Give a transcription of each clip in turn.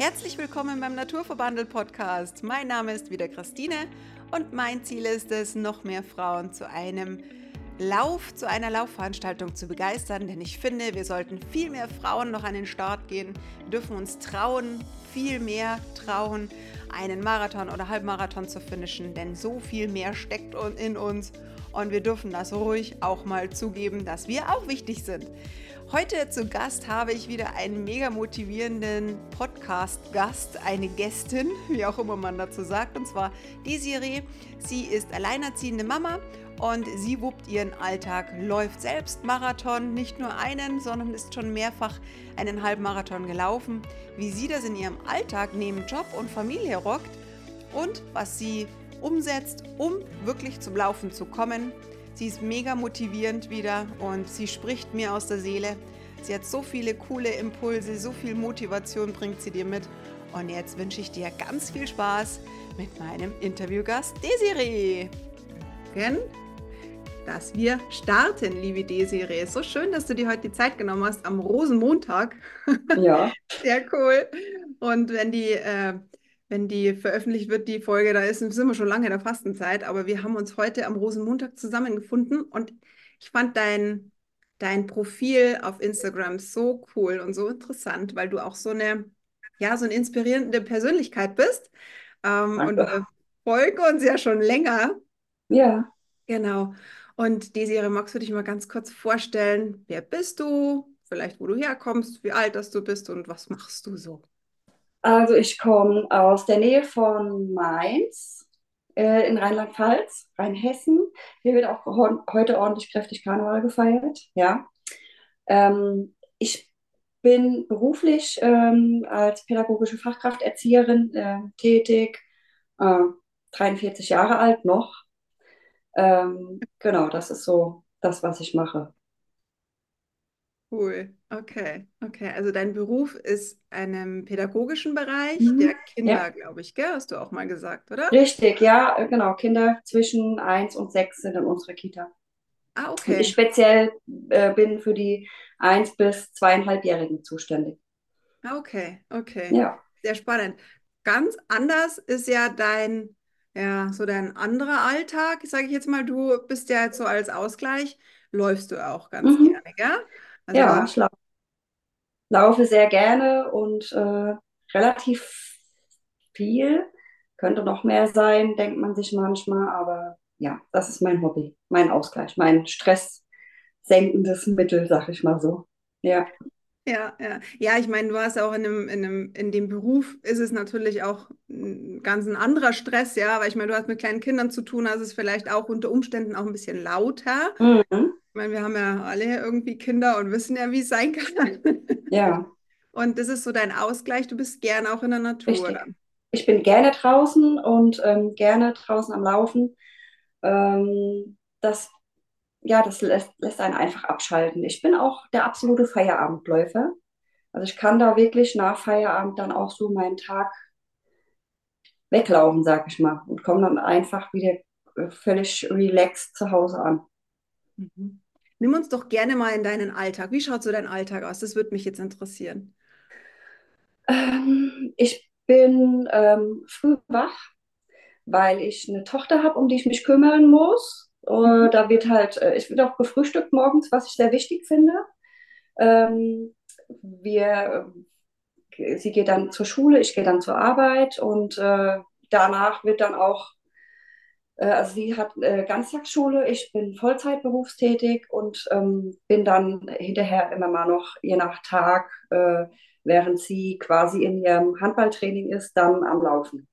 Herzlich willkommen beim Naturverbandel Podcast. Mein Name ist wieder Christine und mein Ziel ist es, noch mehr Frauen zu einem Lauf, zu einer Laufveranstaltung zu begeistern, denn ich finde, wir sollten viel mehr Frauen noch an den Start gehen. Wir dürfen uns trauen, viel mehr trauen, einen Marathon oder Halbmarathon zu finishen, denn so viel mehr steckt in uns und wir dürfen das ruhig auch mal zugeben, dass wir auch wichtig sind. Heute zu Gast habe ich wieder einen mega motivierenden Podcast-Gast, eine Gästin, wie auch immer man dazu sagt, und zwar Desiree. Sie ist alleinerziehende Mama und sie wuppt ihren Alltag, läuft selbst Marathon, nicht nur einen, sondern ist schon mehrfach einen Halbmarathon gelaufen. Wie sie das in ihrem Alltag neben Job und Familie rockt und was sie umsetzt, um wirklich zum Laufen zu kommen, Sie ist mega motivierend wieder und sie spricht mir aus der Seele. Sie hat so viele coole Impulse, so viel Motivation bringt sie dir mit. Und jetzt wünsche ich dir ganz viel Spaß mit meinem Interviewgast Desiree. Dass wir starten, liebe Desiree. So schön, dass du dir heute die Zeit genommen hast am Rosenmontag. Ja. Sehr cool. Und wenn die äh, wenn die veröffentlicht wird, die Folge, da ist, sind wir schon lange in der Fastenzeit, aber wir haben uns heute am Rosenmontag zusammengefunden und ich fand dein, dein Profil auf Instagram so cool und so interessant, weil du auch so eine, ja, so eine inspirierende Persönlichkeit bist. Ähm, und wir folgen uns ja schon länger. Ja. Genau. Und Desiree, magst du dich mal ganz kurz vorstellen? Wer bist du? Vielleicht, wo du herkommst, wie alt du bist und was machst du so? Also ich komme aus der Nähe von Mainz äh, in Rheinland-Pfalz, Rheinhessen. Hier wird auch heute ordentlich kräftig Karneval gefeiert. Ja. Ähm, ich bin beruflich ähm, als pädagogische Fachkraft, Erzieherin äh, tätig, äh, 43 Jahre alt noch. Ähm, genau, das ist so das, was ich mache. Cool, okay, okay. Also dein Beruf ist einem pädagogischen Bereich mhm. der Kinder, ja. glaube ich, gell? Hast du auch mal gesagt, oder? Richtig, ja, genau. Kinder zwischen 1 und 6 sind in unserer Kita. Ah, okay. Und ich speziell äh, bin für die 1- bis 2,5-Jährigen zuständig. Ah, okay, okay. Ja. Sehr spannend. Ganz anders ist ja dein, ja, so dein anderer Alltag, sage ich jetzt mal. Du bist ja jetzt so als Ausgleich, läufst du auch ganz mhm. gerne, gell? Also ja, ich lau laufe sehr gerne und äh, relativ viel. Könnte noch mehr sein, denkt man sich manchmal, aber ja, das ist mein Hobby, mein Ausgleich, mein stresssenkendes Mittel, sag ich mal so. Ja. Ja, ja. Ja, ich meine, du hast auch in dem, in dem, in dem Beruf ist es natürlich auch ein ganz ein anderer Stress, ja, weil ich meine, du hast mit kleinen Kindern zu tun, also ist es vielleicht auch unter Umständen auch ein bisschen lauter. Mhm meine, wir haben ja alle irgendwie Kinder und wissen ja, wie es sein kann. Ja. Und das ist so dein Ausgleich. Du bist gerne auch in der Natur. Richtig. Ich bin gerne draußen und ähm, gerne draußen am Laufen. Ähm, das, ja, das lässt, lässt einen einfach abschalten. Ich bin auch der absolute Feierabendläufer. Also ich kann da wirklich nach Feierabend dann auch so meinen Tag weglaufen, sag ich mal, und komme dann einfach wieder äh, völlig relaxed zu Hause an. Mhm. Nimm uns doch gerne mal in deinen Alltag. Wie schaut so dein Alltag aus? Das würde mich jetzt interessieren. Ähm, ich bin ähm, früh wach, weil ich eine Tochter habe, um die ich mich kümmern muss. Mhm. Da wird halt, äh, ich wird auch gefrühstückt morgens, was ich sehr wichtig finde. Ähm, wir, sie geht dann zur Schule, ich gehe dann zur Arbeit und äh, danach wird dann auch äh, also sie hat äh, Ganztagsschule, ich bin Vollzeit berufstätig und ähm, bin dann hinterher immer mal noch, je nach Tag, äh, während sie quasi in ihrem Handballtraining ist, dann am Laufen.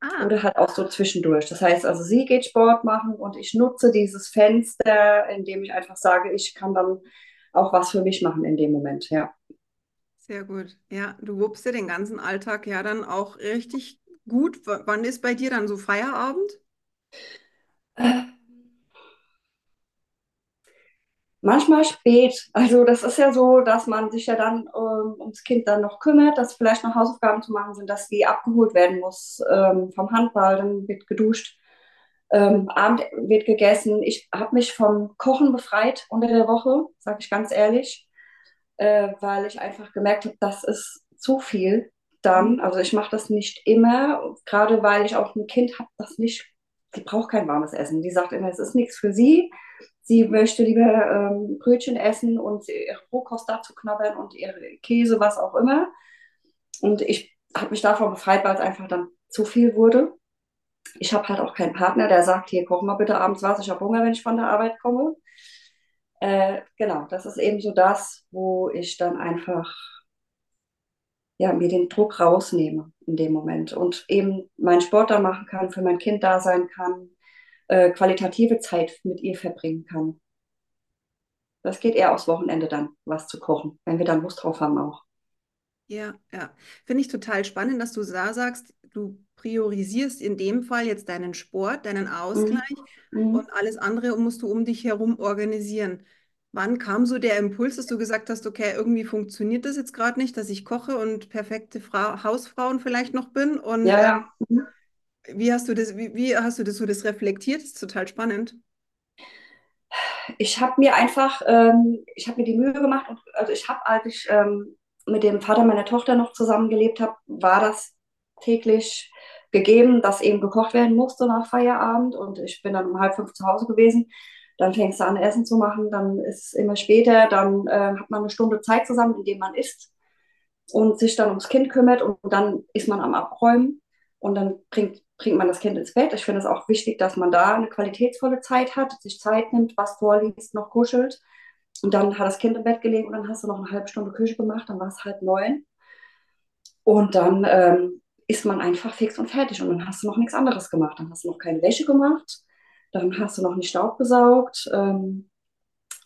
Ah. Oder halt auch so zwischendurch. Das heißt also, sie geht Sport machen und ich nutze dieses Fenster, indem ich einfach sage, ich kann dann auch was für mich machen in dem Moment, ja. Sehr gut. Ja, du wuppst dir den ganzen Alltag ja dann auch richtig gut. W wann ist bei dir dann so Feierabend? Manchmal spät. Also das ist ja so, dass man sich ja dann ähm, ums Kind dann noch kümmert, dass vielleicht noch Hausaufgaben zu machen sind, dass die abgeholt werden muss ähm, vom Handball, dann wird geduscht, ähm, Abend wird gegessen. Ich habe mich vom Kochen befreit unter der Woche, sage ich ganz ehrlich, äh, weil ich einfach gemerkt habe, das ist zu viel. dann, also ich mache das nicht immer, gerade weil ich auch ein Kind habe, das nicht, braucht kein warmes Essen. Die sagt immer, es ist nichts für sie. Sie möchte lieber ähm, Brötchen essen und ihre Rohkost dazu knabbern und ihre Käse, was auch immer. Und ich habe mich davon befreit, weil es einfach dann zu viel wurde. Ich habe halt auch keinen Partner, der sagt, hier, koch mal bitte abends was, ich habe Hunger, wenn ich von der Arbeit komme. Äh, genau, das ist eben so das, wo ich dann einfach ja, mir den Druck rausnehme in dem Moment und eben meinen Sport da machen kann, für mein Kind da sein kann, äh, qualitative Zeit mit ihr verbringen kann. Das geht eher aufs Wochenende dann, was zu kochen, wenn wir dann Lust drauf haben auch. Ja, ja. Finde ich total spannend, dass du da sagst, du priorisierst in dem Fall jetzt deinen Sport, deinen Ausgleich mhm. und alles andere musst du um dich herum organisieren. Wann kam so der Impuls, dass du gesagt hast, okay, irgendwie funktioniert das jetzt gerade nicht, dass ich koche und perfekte Frau, Hausfrauen vielleicht noch bin? Und ja, ja. Ähm, wie hast du das, wie, wie, hast du das so das reflektiert? Das ist total spannend. Ich habe mir einfach, ähm, ich habe mir die Mühe gemacht und also ich habe, als ich ähm, mit dem Vater meiner Tochter noch zusammengelebt habe, war das täglich gegeben, dass eben gekocht werden musste nach Feierabend und ich bin dann um halb fünf zu Hause gewesen dann fängst du an, Essen zu machen, dann ist es immer später, dann äh, hat man eine Stunde Zeit zusammen, in dem man isst und sich dann ums Kind kümmert und dann ist man am Abräumen und dann bringt, bringt man das Kind ins Bett. Ich finde es auch wichtig, dass man da eine qualitätsvolle Zeit hat, sich Zeit nimmt, was vorliest, noch kuschelt. Und dann hat das Kind im Bett gelegen und dann hast du noch eine halbe Stunde Küche gemacht, dann war es halb neun. Und dann ähm, ist man einfach fix und fertig und dann hast du noch nichts anderes gemacht. Dann hast du noch keine Wäsche gemacht dann hast du noch nicht Staub gesaugt. Ähm,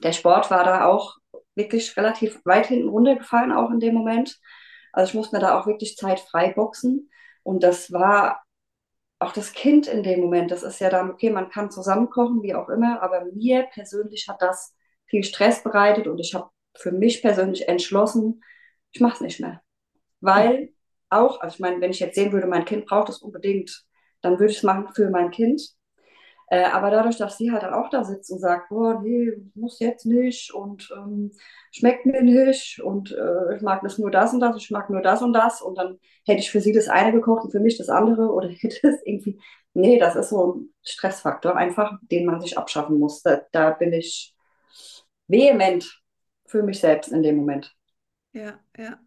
der Sport war da auch wirklich relativ weit hinten runtergefallen, auch in dem Moment. Also ich musste mir da auch wirklich Zeit frei boxen. Und das war auch das Kind in dem Moment. Das ist ja dann, okay, man kann zusammen kochen, wie auch immer, aber mir persönlich hat das viel Stress bereitet und ich habe für mich persönlich entschlossen, ich mache es nicht mehr. Weil auch, also ich meine, wenn ich jetzt sehen würde, mein Kind braucht es unbedingt, dann würde ich es machen für mein Kind. Äh, aber dadurch, dass sie halt dann auch da sitzt und sagt, boah, nee, muss jetzt nicht und ähm, schmeckt mir nicht und äh, ich mag das nur das und das, ich mag nur das und das und dann hätte ich für sie das eine gekocht und für mich das andere oder hätte es irgendwie, nee, das ist so ein Stressfaktor einfach, den man sich abschaffen muss. Da, da bin ich vehement für mich selbst in dem Moment. Ja, ja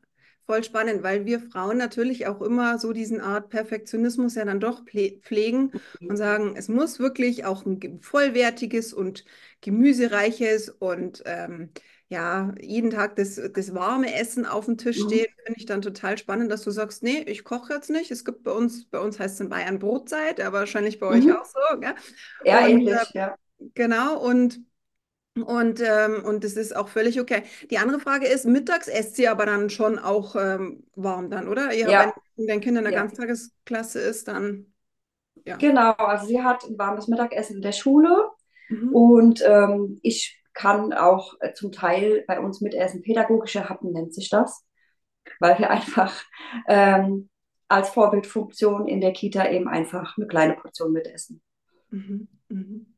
voll spannend, weil wir Frauen natürlich auch immer so diesen Art Perfektionismus ja dann doch pflegen und sagen, es muss wirklich auch ein vollwertiges und gemüsereiches und ähm, ja, jeden Tag das, das warme Essen auf dem Tisch mhm. stehen, finde ich dann total spannend, dass du sagst, nee, ich koche jetzt nicht. Es gibt bei uns, bei uns heißt es in Bayern Brotzeit, aber wahrscheinlich bei mhm. euch auch so. Gell? Ja, und, ähnlich, äh, ja. Genau, und und, ähm, und das ist auch völlig okay. Die andere Frage ist, mittags esst sie aber dann schon auch ähm, warm dann, oder? Ja, ja. Wenn dein Kind in der ja. Ganztagesklasse ist, dann ja. Genau, also sie hat ein warmes Mittagessen in der Schule mhm. und ähm, ich kann auch äh, zum Teil bei uns mitessen. Pädagogische Happen nennt sich das, weil wir einfach ähm, als Vorbildfunktion in der Kita eben einfach eine kleine Portion mitessen. Mhm. Mhm.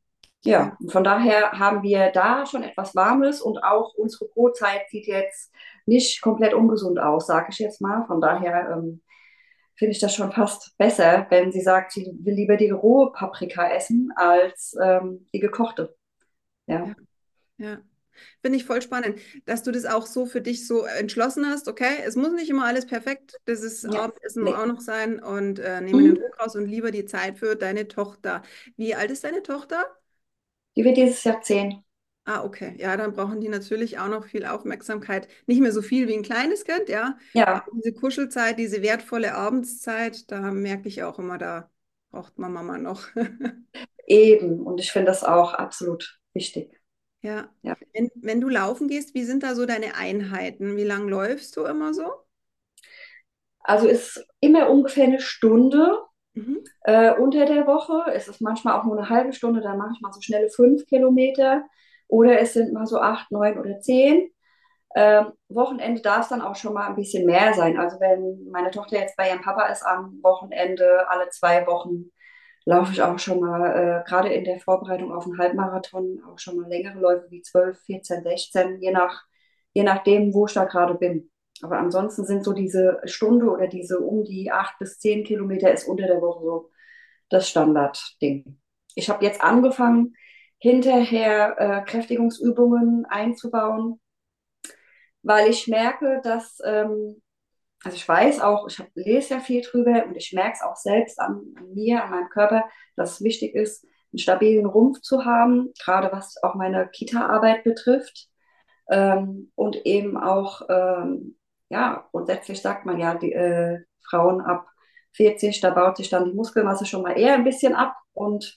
Ja, von daher haben wir da schon etwas Warmes und auch unsere Brotzeit sieht jetzt nicht komplett ungesund aus, sage ich jetzt mal. Von daher ähm, finde ich das schon fast besser, wenn sie sagt, sie will lieber die rohe Paprika essen als ähm, die gekochte. Ja. ja. ja. Finde ich voll spannend, dass du das auch so für dich so entschlossen hast. Okay, es muss nicht immer alles perfekt, das ist ja, Abendessen nee. auch noch sein und äh, nehme mhm. den Druck raus und lieber die Zeit für deine Tochter. Wie alt ist deine Tochter? Die wird dieses Jahr zehn. Ah, okay. Ja, dann brauchen die natürlich auch noch viel Aufmerksamkeit. Nicht mehr so viel wie ein kleines Kind, ja. Ja. Aber diese Kuschelzeit, diese wertvolle Abendszeit, da merke ich auch immer, da braucht man Mama noch. Eben. Und ich finde das auch absolut wichtig. Ja. ja. Wenn, wenn du laufen gehst, wie sind da so deine Einheiten? Wie lange läufst du immer so? Also ist immer ungefähr eine Stunde. Mhm. Äh, unter der Woche ist es manchmal auch nur eine halbe Stunde, dann mache ich mal so schnelle fünf Kilometer oder es sind mal so acht, neun oder zehn. Ähm, Wochenende darf es dann auch schon mal ein bisschen mehr sein. Also wenn meine Tochter jetzt bei ihrem Papa ist am Wochenende, alle zwei Wochen laufe ich auch schon mal, äh, gerade in der Vorbereitung auf einen Halbmarathon, auch schon mal längere Läufe wie 12, 14, 16, je, nach, je nachdem, wo ich da gerade bin. Aber ansonsten sind so diese Stunde oder diese um die acht bis zehn Kilometer ist unter der Woche so das Standardding. Ich habe jetzt angefangen, hinterher äh, Kräftigungsübungen einzubauen, weil ich merke, dass, ähm, also ich weiß auch, ich hab, lese ja viel drüber und ich merke es auch selbst an, an mir, an meinem Körper, dass es wichtig ist, einen stabilen Rumpf zu haben, gerade was auch meine Kita-Arbeit betrifft. Ähm, und eben auch, ähm, ja, grundsätzlich sagt man ja, die äh, Frauen ab 40, da baut sich dann die Muskelmasse schon mal eher ein bisschen ab und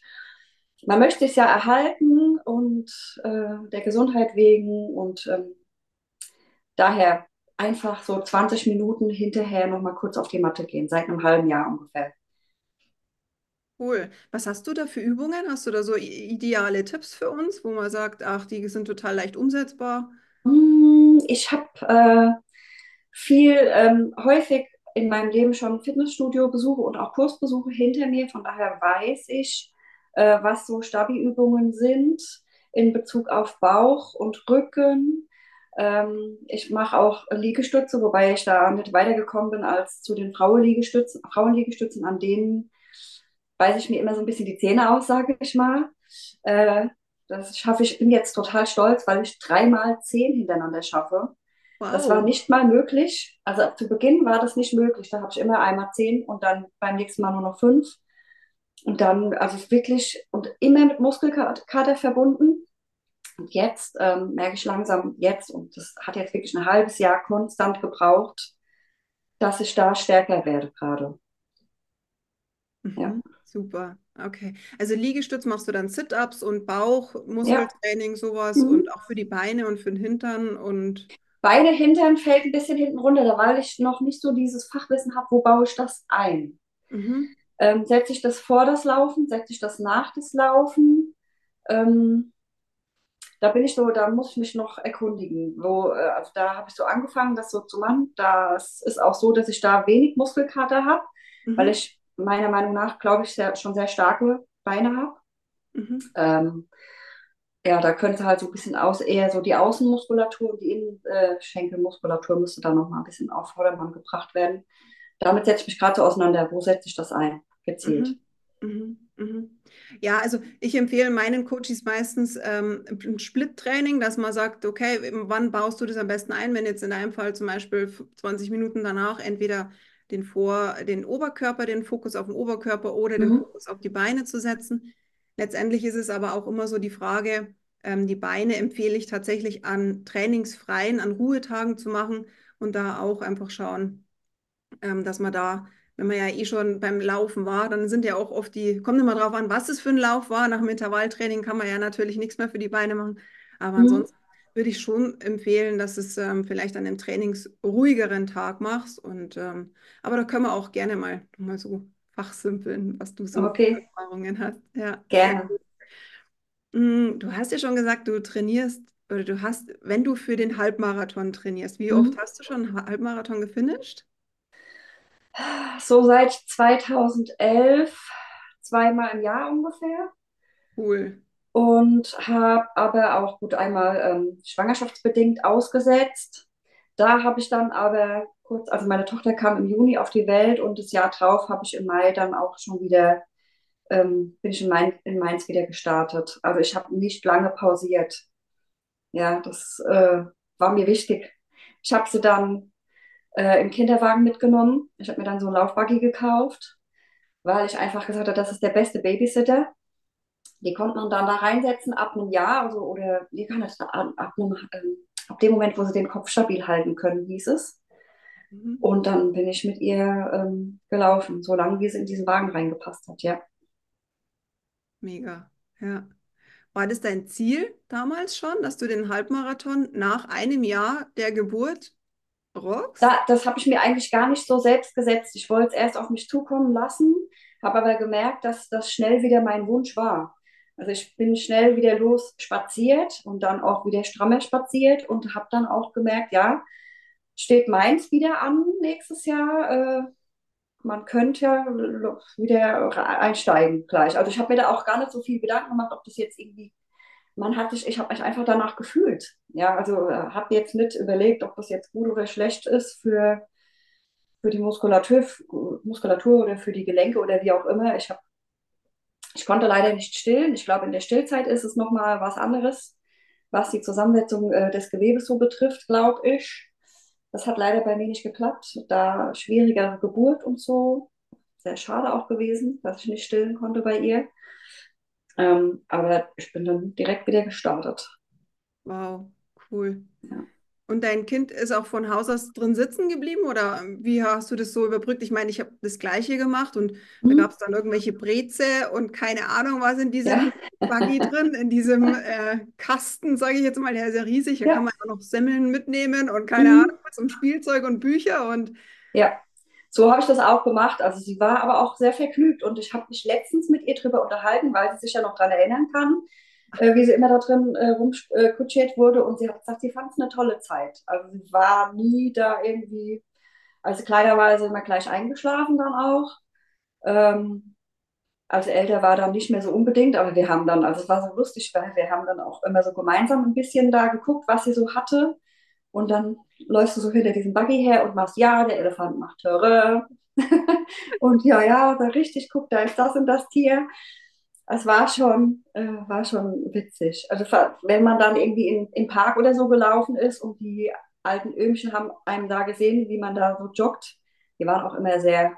man möchte es ja erhalten und äh, der Gesundheit wegen und ähm, daher einfach so 20 Minuten hinterher nochmal kurz auf die Matte gehen, seit einem halben Jahr ungefähr. Cool. Was hast du da für Übungen? Hast du da so ideale Tipps für uns, wo man sagt, ach, die sind total leicht umsetzbar? Hm, ich habe äh, viel ähm, häufig in meinem Leben schon Fitnessstudio-Besuche und auch Kursbesuche hinter mir. Von daher weiß ich, äh, was so Stabi-Übungen sind in Bezug auf Bauch und Rücken. Ähm, ich mache auch Liegestütze, wobei ich da nicht weitergekommen bin als zu den Frauenliegestützen, Frauenliegestützen, an denen beiße ich mir immer so ein bisschen die Zähne aus, sage ich mal. Äh, das schaffe ich, bin jetzt total stolz, weil ich dreimal zehn hintereinander schaffe. Wow. Das war nicht mal möglich. Also zu Beginn war das nicht möglich. Da habe ich immer einmal zehn und dann beim nächsten Mal nur noch fünf. Und dann, also wirklich, und immer mit Muskelkater verbunden. Und jetzt ähm, merke ich langsam, jetzt, und das hat jetzt wirklich ein halbes Jahr konstant gebraucht, dass ich da stärker werde gerade. Mhm. Ja. Super, okay. Also Liegestütz machst du dann Sit-ups und Bauch, Muskeltraining, ja. sowas mhm. und auch für die Beine und für den Hintern und. Beine, Hintern fällt ein bisschen hinten runter, weil ich noch nicht so dieses Fachwissen habe, wo baue ich das ein. Mhm. Ähm, setze ich das vor das Laufen, setze ich das nach das Laufen? Ähm, da bin ich so, da muss ich mich noch erkundigen. Wo, äh, also da habe ich so angefangen, das so zu machen. Das ist auch so, dass ich da wenig Muskelkater habe, mhm. weil ich meiner Meinung nach, glaube ich, sehr, schon sehr starke Beine habe. Mhm. Ähm, ja, da könnte halt so ein bisschen aus, eher so die Außenmuskulatur und die Innenschenkelmuskulatur müsste da nochmal ein bisschen auf Vordermann gebracht werden. Damit setze ich mich gerade so auseinander. Wo setze ich das ein? Gezielt. Mhm. Mhm. mhm. Ja, also ich empfehle meinen Coaches meistens ähm, ein Split-Training, dass man sagt, okay, wann baust du das am besten ein? Wenn jetzt in deinem Fall zum Beispiel 20 Minuten danach entweder den, Vor-, den Oberkörper, den Fokus auf den Oberkörper oder mhm. den Fokus auf die Beine zu setzen. Letztendlich ist es aber auch immer so die Frage, ähm, die Beine empfehle ich tatsächlich an trainingsfreien, an Ruhetagen zu machen und da auch einfach schauen, ähm, dass man da, wenn man ja eh schon beim Laufen war, dann sind ja auch oft die, kommt immer drauf an, was es für ein Lauf war. Nach dem Intervalltraining kann man ja natürlich nichts mehr für die Beine machen. Aber mhm. ansonsten würde ich schon empfehlen, dass es ähm, vielleicht an einem trainingsruhigeren Tag machst. Und, ähm, aber da können wir auch gerne mal, mal so fachsimpeln, was du so okay. Erfahrungen hast. Ja. Gerne. Mm, du hast ja schon gesagt, du trainierst oder du hast, wenn du für den Halbmarathon trainierst, wie mhm. oft hast du schon einen Halbmarathon gefinisht? So seit 2011, zweimal im Jahr ungefähr. Cool und habe aber auch gut einmal ähm, schwangerschaftsbedingt ausgesetzt. Da habe ich dann aber kurz, also meine Tochter kam im Juni auf die Welt und das Jahr drauf habe ich im Mai dann auch schon wieder, ähm, bin ich in, Main, in Mainz wieder gestartet. Also ich habe nicht lange pausiert. Ja, das äh, war mir wichtig. Ich habe sie dann äh, im Kinderwagen mitgenommen. Ich habe mir dann so ein Laufbuggy gekauft, weil ich einfach gesagt habe, das ist der beste Babysitter. Die konnte man dann da reinsetzen ab einem Jahr also, oder wie kann das ab, ab, einem, ähm, ab dem Moment, wo sie den Kopf stabil halten können, hieß es. Mhm. Und dann bin ich mit ihr ähm, gelaufen, solange wie sie in diesen Wagen reingepasst hat, ja. Mega, ja. War das dein Ziel damals schon, dass du den Halbmarathon nach einem Jahr der Geburt rockst? Da, das habe ich mir eigentlich gar nicht so selbst gesetzt. Ich wollte es erst auf mich zukommen lassen, habe aber gemerkt, dass das schnell wieder mein Wunsch war. Also ich bin schnell wieder los spaziert und dann auch wieder strammer spaziert und habe dann auch gemerkt, ja, steht Mainz wieder an nächstes Jahr. Äh, man könnte wieder einsteigen gleich. Also ich habe mir da auch gar nicht so viel Gedanken gemacht, ob das jetzt irgendwie man hat sich, ich habe mich einfach danach gefühlt. Ja, also äh, habe jetzt nicht überlegt, ob das jetzt gut oder schlecht ist für, für die Muskulatur, Muskulatur oder für die Gelenke oder wie auch immer. Ich habe ich konnte leider nicht stillen. Ich glaube, in der Stillzeit ist es nochmal was anderes, was die Zusammensetzung äh, des Gewebes so betrifft, glaube ich. Das hat leider bei mir nicht geklappt. Da schwierigere Geburt und so. Sehr schade auch gewesen, dass ich nicht stillen konnte bei ihr. Ähm, aber ich bin dann direkt wieder gestartet. Wow, cool. Ja. Und dein Kind ist auch von Haus aus drin sitzen geblieben oder wie hast du das so überbrückt? Ich meine, ich habe das Gleiche gemacht und mhm. da gab es dann irgendwelche Breze und keine Ahnung was in diesem ja. Buggy drin, in diesem äh, Kasten, sage ich jetzt mal, der ist ja riesig. Da ja. kann man auch noch Semmeln mitnehmen und keine mhm. Ahnung was und Spielzeug und Bücher und ja. So habe ich das auch gemacht. Also sie war aber auch sehr vergnügt und ich habe mich letztens mit ihr drüber unterhalten, weil sie sich ja noch daran erinnern kann, äh, wie sie immer da drin äh, rumkutschiert äh, wurde. Und sie hat gesagt, sie fand es eine tolle Zeit. Also sie war nie da irgendwie, also kleiderweise immer gleich eingeschlafen dann auch. Ähm, als älter war dann nicht mehr so unbedingt, aber wir haben dann, also es war so lustig, weil wir haben dann auch immer so gemeinsam ein bisschen da geguckt, was sie so hatte. Und dann läufst du so hinter diesem Buggy her und machst, ja, der Elefant macht Töre. und ja, ja, da richtig, guck, da ist das und das Tier es war schon, äh, war schon witzig. Also wenn man dann irgendwie in, im Park oder so gelaufen ist und die alten Öhmchen haben einem da gesehen, wie man da so joggt, die waren auch immer sehr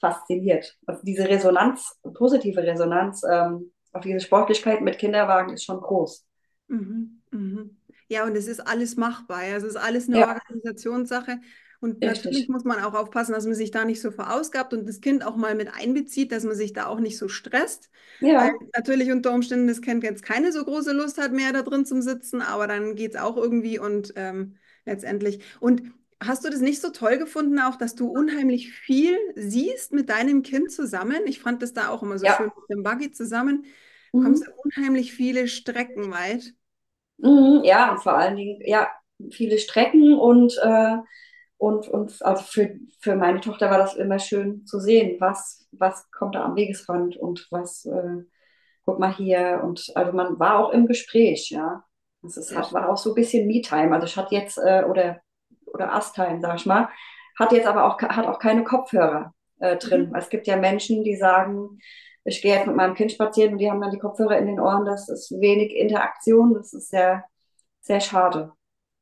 fasziniert. Also diese Resonanz, positive Resonanz ähm, auf diese Sportlichkeit mit Kinderwagen ist schon groß. Mhm, mhm. Ja, und es ist alles machbar. Ja. Es ist alles eine ja. Organisationssache. Und Richtig. natürlich muss man auch aufpassen, dass man sich da nicht so verausgabt und das Kind auch mal mit einbezieht, dass man sich da auch nicht so stresst. Ja. Weil natürlich unter Umständen das Kind jetzt keine so große Lust hat mehr da drin zum Sitzen, aber dann geht es auch irgendwie und ähm, letztendlich. Und hast du das nicht so toll gefunden, auch dass du unheimlich viel siehst mit deinem Kind zusammen? Ich fand das da auch immer so ja. schön mit dem Buggy zusammen. Du mhm. kommst unheimlich viele Strecken weit. Mhm, ja, vor allen Dingen, ja, viele Strecken und äh, und, und also für, für meine Tochter war das immer schön zu sehen, was, was kommt da am Wegesrand und was, äh, guck mal hier. Und also man war auch im Gespräch, ja. Das ist, hat, war auch so ein bisschen Me-Time. Also ich hatte jetzt, äh, oder, oder Us-Time, sag ich mal, hat jetzt aber auch, hat auch keine Kopfhörer äh, drin. Mhm. Es gibt ja Menschen, die sagen, ich gehe jetzt mit meinem Kind spazieren und die haben dann die Kopfhörer in den Ohren. Das ist wenig Interaktion. Das ist sehr, sehr schade.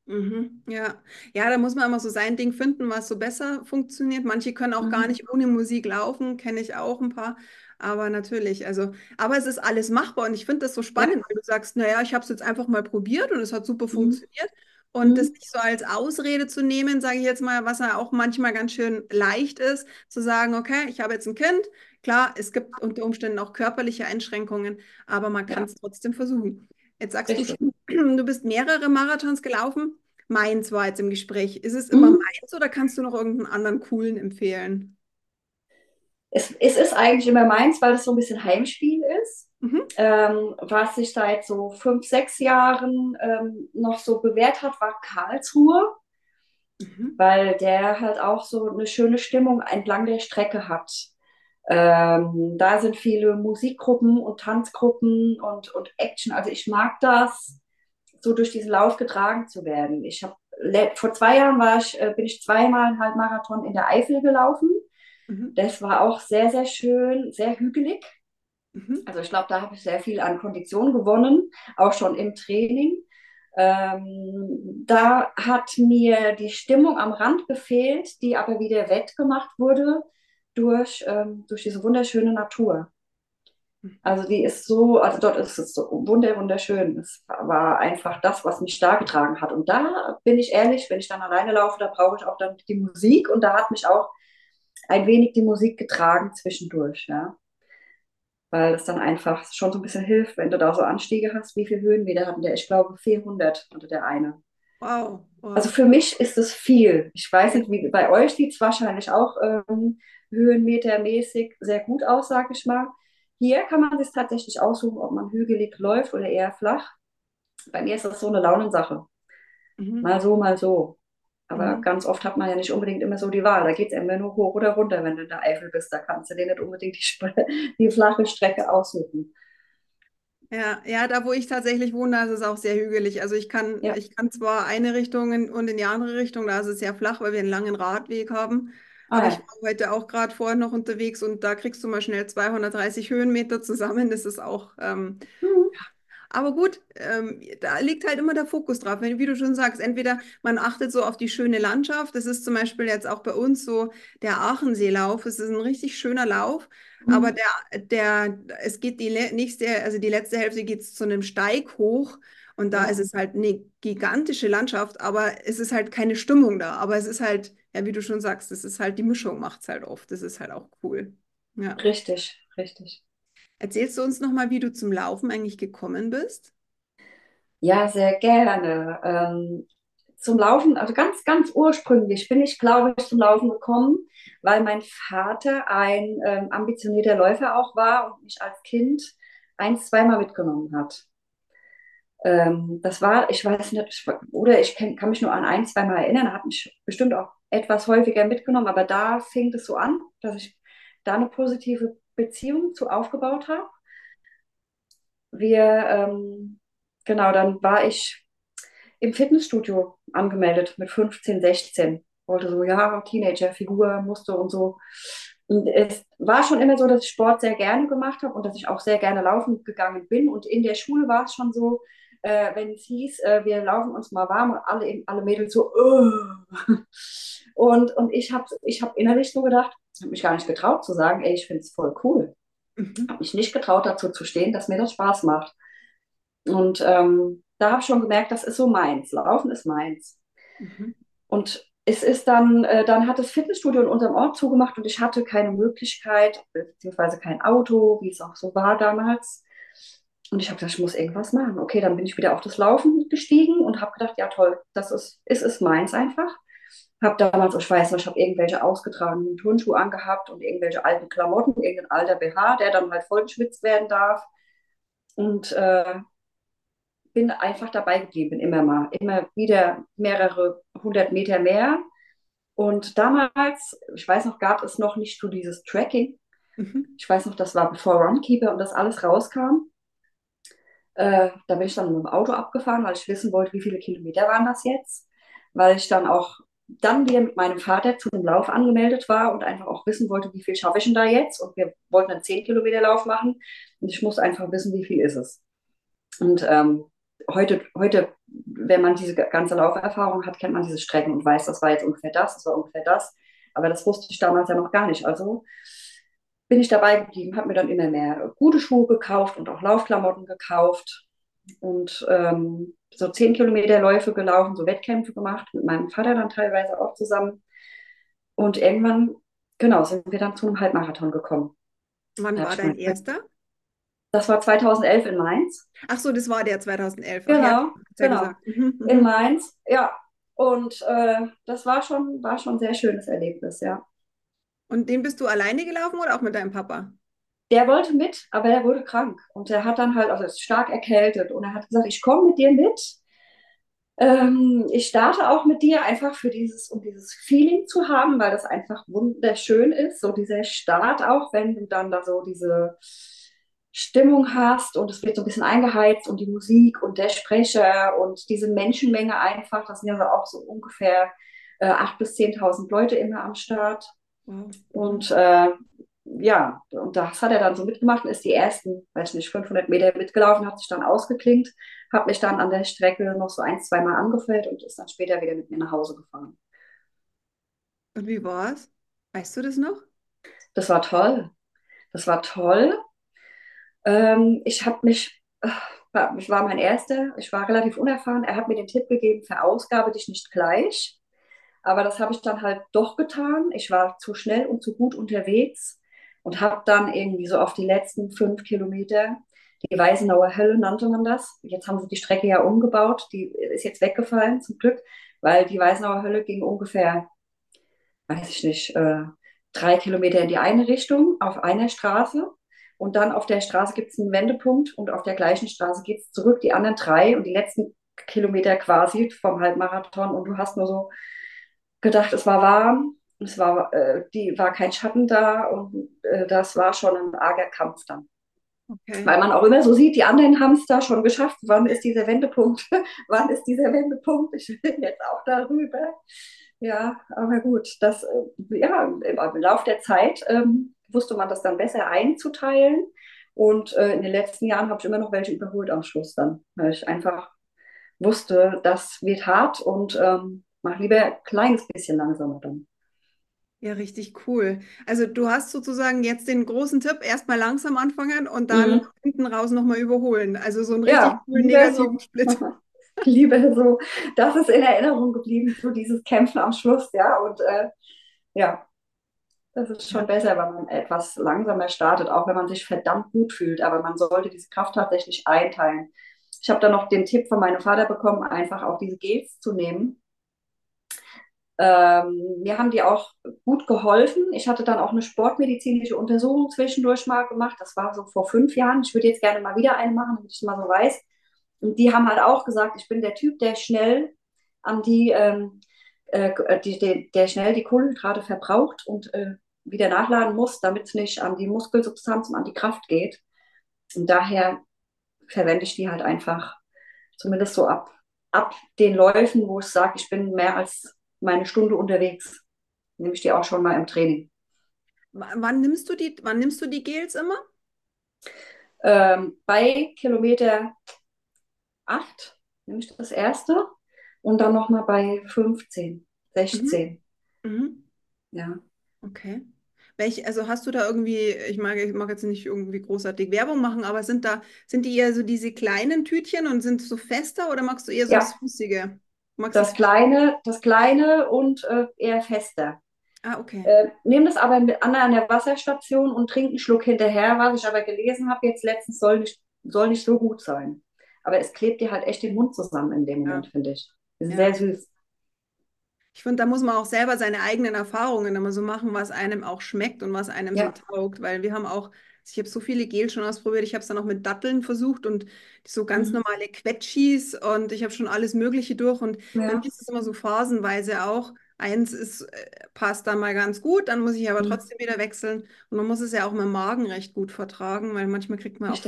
Mhm, ja. ja, da muss man immer so sein Ding finden, was so besser funktioniert. Manche können auch mhm. gar nicht ohne Musik laufen, kenne ich auch ein paar. Aber natürlich, also, aber es ist alles machbar und ich finde das so spannend, ja. weil du sagst, naja, ich habe es jetzt einfach mal probiert und es hat super mhm. funktioniert. Und mhm. das nicht so als Ausrede zu nehmen, sage ich jetzt mal, was ja auch manchmal ganz schön leicht ist, zu sagen, okay, ich habe jetzt ein Kind. Klar, es gibt unter Umständen auch körperliche Einschränkungen, aber man kann es ja. trotzdem versuchen. Jetzt sagst Richtig. du schon, du bist mehrere Marathons gelaufen. Mainz war jetzt im Gespräch. Ist es immer mhm. Mainz oder kannst du noch irgendeinen anderen coolen empfehlen? Es, es ist eigentlich immer Mainz, weil es so ein bisschen Heimspiel ist. Mhm. Ähm, was sich seit so fünf, sechs Jahren ähm, noch so bewährt hat, war Karlsruhe, mhm. weil der halt auch so eine schöne Stimmung entlang der Strecke hat. Ähm, da sind viele Musikgruppen und Tanzgruppen und, und Action. Also ich mag das, so durch diesen Lauf getragen zu werden. Ich habe vor zwei Jahren war ich, äh, bin ich zweimal einen Halbmarathon in der Eifel gelaufen. Mhm. Das war auch sehr, sehr schön, sehr hügelig. Mhm. Also ich glaube, da habe ich sehr viel an Kondition gewonnen, auch schon im Training. Ähm, da hat mir die Stimmung am Rand gefehlt, die aber wieder wettgemacht wurde durch, ähm, durch diese wunderschöne Natur. Also die ist so, also dort ist es so wunder, wunderschön. Es war einfach das, was mich da getragen hat. Und da bin ich ehrlich, wenn ich dann alleine laufe, da brauche ich auch dann die Musik. Und da hat mich auch ein wenig die Musik getragen zwischendurch, ja. Weil es dann einfach schon so ein bisschen hilft, wenn du da so Anstiege hast. Wie viele Höhenmeter hatten der? Ich glaube 400 hatte der eine. Wow, wow. Also für mich ist es viel. Ich weiß nicht, wie bei euch sieht es wahrscheinlich auch ähm, höhenmetermäßig sehr gut aus, sage ich mal. Hier kann man sich tatsächlich aussuchen, ob man hügelig läuft oder eher flach. Bei mir ist das so eine Launensache. Mhm. Mal so, mal so. Aber mhm. ganz oft hat man ja nicht unbedingt immer so die Wahl. Da geht es immer nur hoch oder runter, wenn du in der Eifel bist. Da kannst du dir nicht unbedingt die, die flache Strecke aussuchen. Ja, ja, da wo ich tatsächlich wohne, da ist es auch sehr hügelig. Also ich kann, Ja. ich kann zwar eine Richtung in, und in die andere Richtung, da ist es sehr flach, weil wir einen langen Radweg haben. Ah Aber ich war heute auch gerade vorher noch unterwegs und da kriegst du mal schnell 230 Höhenmeter zusammen. Das ist auch, ähm, Mhm. aber gut, ähm, da liegt halt immer der Fokus drauf. Wenn, wie du schon sagst, entweder man achtet so auf die schöne Landschaft. Das ist zum Beispiel jetzt auch bei uns so der Aacheneelauf. Es ist ein richtig schöner Lauf, aber Mhm. der, der, es geht die nächste, also die letzte Hälfte geht zu einem Steig hoch. Und da ist Ja, es halt eine gigantische Landschaft, aber es ist halt keine Stimmung da. Aber es ist halt, ja, wie du schon sagst, es ist halt die Mischung macht es halt oft. Das ist halt auch cool. Ja. richtig, richtig. Erzählst du uns nochmal, wie du zum Laufen eigentlich gekommen bist? Ja, sehr gerne. Ähm, zum Laufen, also ganz, ganz ursprünglich bin ich, glaube ich, zum Laufen gekommen, weil mein Vater ein ähm, ambitionierter Läufer auch war und mich als Kind ein, zweimal mitgenommen hat. Ähm, das war, ich weiß nicht, ich, oder ich kann, kann mich nur an ein, zweimal erinnern, er hat mich bestimmt auch etwas häufiger mitgenommen, aber da fing es so an, dass ich da eine positive Beziehung zu aufgebaut habe. Wir, ähm, genau, dann war ich im Fitnessstudio angemeldet mit 15, 16. Wollte so, ja, Teenager-Figur, musste und so. Und es war schon immer so, dass ich Sport sehr gerne gemacht habe und dass ich auch sehr gerne laufen gegangen bin. Und in der Schule war es schon so, äh, wenn es hieß, äh, wir laufen uns mal warm und alle, alle Mädels so, "Ugh." und, und ich habe ich hab innerlich so gedacht, ich habe mich gar nicht getraut zu sagen, ey, ich finde es voll cool. Mhm. Habe mich nicht getraut, dazu zu stehen, dass mir das Spaß macht. Und ähm, da habe ich schon gemerkt, das ist so meins. Laufen ist meins. Mhm. Und es ist dann, äh, dann hat das Fitnessstudio in unserem Ort zugemacht und ich hatte keine Möglichkeit, beziehungsweise kein Auto, wie es auch so war damals. Und ich habe gedacht, ich muss irgendwas machen. Okay, dann bin ich wieder auf das Laufen gestiegen und habe gedacht, ja toll, das ist, ist, ist meins einfach. Habe damals, ich weiß noch, ich habe irgendwelche ausgetragenen Turnschuhe angehabt und irgendwelche alten Klamotten, irgendein alter BH, der dann halt vollgeschwitzt werden darf. Und äh, bin einfach dabei geblieben, immer mal, immer wieder mehrere hundert Meter mehr. Und damals, ich weiß noch, gab es noch nicht so dieses Tracking. Mhm. Ich weiß noch, das war bevor Runkeeper und das alles rauskam. Äh, da bin ich dann mit dem Auto abgefahren, weil ich wissen wollte, wie viele Kilometer waren das jetzt. Weil ich dann auch dann wieder mit meinem Vater zu dem Lauf angemeldet war und einfach auch wissen wollte, wie viel schaffe ich denn da jetzt. Und wir wollten einen 10 Kilometer Lauf machen und ich musste einfach wissen, wie viel ist es. Und ähm, heute, heute, wenn man diese ganze Lauferfahrung hat, kennt man diese Strecken und weiß, das war jetzt ungefähr das, das war ungefähr das. Aber das wusste ich damals ja noch gar nicht. Also bin ich dabei geblieben, habe mir dann immer mehr gute Schuhe gekauft und auch Laufklamotten gekauft und ähm, so 10 Kilometer Läufe gelaufen, so Wettkämpfe gemacht, mit meinem Vater dann teilweise auch zusammen. Und irgendwann, genau, sind wir dann zu einem Halbmarathon gekommen. Wann war dein erster? das war 2011 in Mainz. Ach so, das war der 2011. Ach ja, Genau, ja genau. gesagt. Mhm, In mhm. Mainz, ja. Und äh, das war schon, war schon ein sehr schönes Erlebnis, ja. Und den bist du alleine gelaufen oder auch mit deinem Papa? Der wollte mit, aber er wurde krank. Und er hat dann halt, also ist stark erkältet. Und er hat gesagt, ich komme mit dir mit. Ähm, ich starte auch mit dir einfach für dieses, um dieses Feeling zu haben, weil das einfach wunderschön ist. So dieser Start auch, wenn du dann da so diese Stimmung hast und es wird so ein bisschen eingeheizt und die Musik und der Sprecher und diese Menschenmenge einfach. Das sind ja so auch so ungefähr äh, 8.000 bis 10.000 Leute immer am Start. Und äh, ja, und das hat er dann so mitgemacht und ist die ersten, weiß nicht, 500 Meter mitgelaufen, hat sich dann ausgeklinkt, hat mich dann an der Strecke noch so ein, zweimal angefällt und ist dann später wieder mit mir nach Hause gefahren. Und wie war's? Weißt du das noch? Das war toll. Das war toll. Ähm, ich habe mich, äh, war- ich war mein erster, ich war relativ unerfahren. Er hat mir den Tipp gegeben, verausgabe dich nicht gleich. Aber das habe ich dann halt doch getan. Ich war zu schnell und zu gut unterwegs und habe dann irgendwie so auf die letzten fünf Kilometer, die Weißenauer Hölle nannte man das. Jetzt haben sie die Strecke ja umgebaut. Die ist jetzt weggefallen, zum Glück, weil die Weißenauer Hölle ging ungefähr, weiß ich nicht, äh, drei Kilometer in die eine Richtung auf einer Straße. Und dann auf der Straße gibt es einen Wendepunkt und auf der gleichen Straße geht es zurück, die anderen drei und die letzten Kilometer quasi vom Halbmarathon. Und du hast nur so gedacht, es war warm, es war, äh, die, war kein Schatten da und äh, das war schon ein arger Kampf dann. Okay. Weil man auch immer so sieht, die anderen haben es da schon geschafft. Wann ist dieser Wendepunkt? Wann ist dieser Wendepunkt? Ich will jetzt auch darüber. Ja, aber gut, das, äh, ja, im Laufe der Zeit ähm, wusste man das dann besser einzuteilen. Und äh, in den letzten Jahren habe ich immer noch welche überholt am Schluss dann, weil ich einfach wusste, das wird hart und ähm, mach lieber ein kleines bisschen langsamer dann. Ja, richtig cool. Also du hast sozusagen jetzt den großen Tipp, erstmal langsam anfangen und dann mhm. hinten raus nochmal überholen. Also so einen richtig ja, coolen negativen so. Split. Liebe so, das ist in Erinnerung geblieben, so dieses Kämpfen am Schluss, ja. Und äh, ja, das ist schon ja. besser, wenn man etwas langsamer startet, auch wenn man sich verdammt gut fühlt. Aber man sollte diese Kraft tatsächlich einteilen. Ich habe dann noch den Tipp von meinem Vater bekommen, einfach auch diese Gels zu nehmen ähm, mir haben die auch gut geholfen. Ich hatte dann auch eine sportmedizinische Untersuchung zwischendurch mal gemacht. Das war so vor fünf Jahren. Ich würde jetzt gerne mal wieder eine machen, damit ich es mal so weiß. Und die haben halt auch gesagt, ich bin der Typ, der schnell an die, ähm, äh, die, die, der schnell die Kohlenhydrate verbraucht und äh, wieder nachladen muss, damit es nicht an die Muskelsubstanz und an die Kraft geht. Und daher verwende ich die halt einfach, zumindest so ab, ab den Läufen, wo ich sage, ich bin mehr als meine Stunde unterwegs. Nehme ich die auch schon mal im Training. wann nimmst du die, wann nimmst du die Gels immer? Ähm, bei Kilometer 8 nehme ich das erste und dann nochmal bei 15, 16. Mhm. Mhm. Ja. Okay. Welch, also hast du da irgendwie, ich mag, ich mag jetzt nicht irgendwie großartig Werbung machen, aber sind da, sind die eher so diese kleinen Tütchen und sind so fester oder magst du eher so ja. das Flüssige? Magst das kleine, das kleine und äh, eher fester. Ah, okay. Äh, nimm das aber mit an, an der Wasserstation und trink einen Schluck hinterher. Was ich aber gelesen habe jetzt letztens, soll nicht, soll nicht so gut sein. Aber es klebt dir halt echt den Mund zusammen in dem Moment, ja. finde ich. Ist ja. sehr süß. Ich finde, da muss man auch selber seine eigenen Erfahrungen immer so machen, was einem auch schmeckt und was einem ja. so taugt. Weil wir haben auch ich habe so viele Gels schon ausprobiert. Ich habe es dann auch mit Datteln versucht und so ganz mhm. normale Quetschis und ich habe schon alles Mögliche durch. Und ja. dann ist es immer so phasenweise auch. Eins ist, äh, passt dann mal ganz gut, dann muss ich aber mhm. trotzdem wieder wechseln. Und man muss es ja auch mit dem Magen recht gut vertragen, weil manchmal kriegt man auch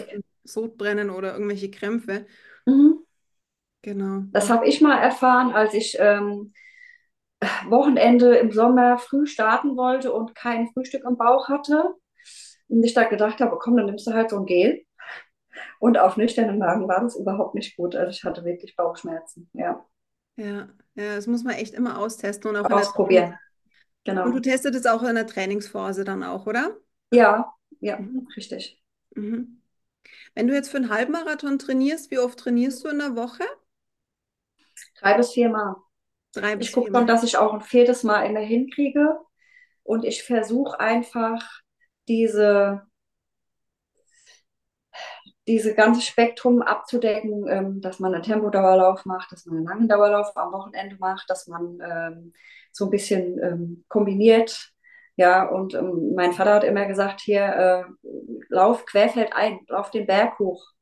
Sodbrennen oder irgendwelche Krämpfe. Mhm. Genau. Das habe ich mal erfahren, als ich ähm, Wochenende im Sommer früh starten wollte und kein Frühstück im Bauch hatte. Und ich da gedacht habe, komm, dann nimmst du halt so ein Gel. Und auf nüchternen Magen war das überhaupt nicht gut. Also ich hatte wirklich Bauchschmerzen, ja. Ja, ja, das muss man echt immer austesten und auch ausprobieren. Genau. Und du testet es auch in der Trainingsphase dann auch, oder? Ja, ja, mhm. richtig. Mhm. Wenn du jetzt für einen Halbmarathon trainierst, wie oft trainierst du in der Woche? Drei bis vier Mal. Drei bis ich gucke schon, dass ich auch ein viertes Mal immer hinkriege. Und ich versuche einfach diese, diese ganze Spektrum abzudecken, ähm, dass man einen Tempodauerlauf macht, dass man einen langen Dauerlauf am Wochenende macht, dass man ähm, so ein bisschen ähm, kombiniert. Ja, und ähm, mein Vater hat immer gesagt, hier, äh, lauf querfeld ein, lauf den Berg hoch.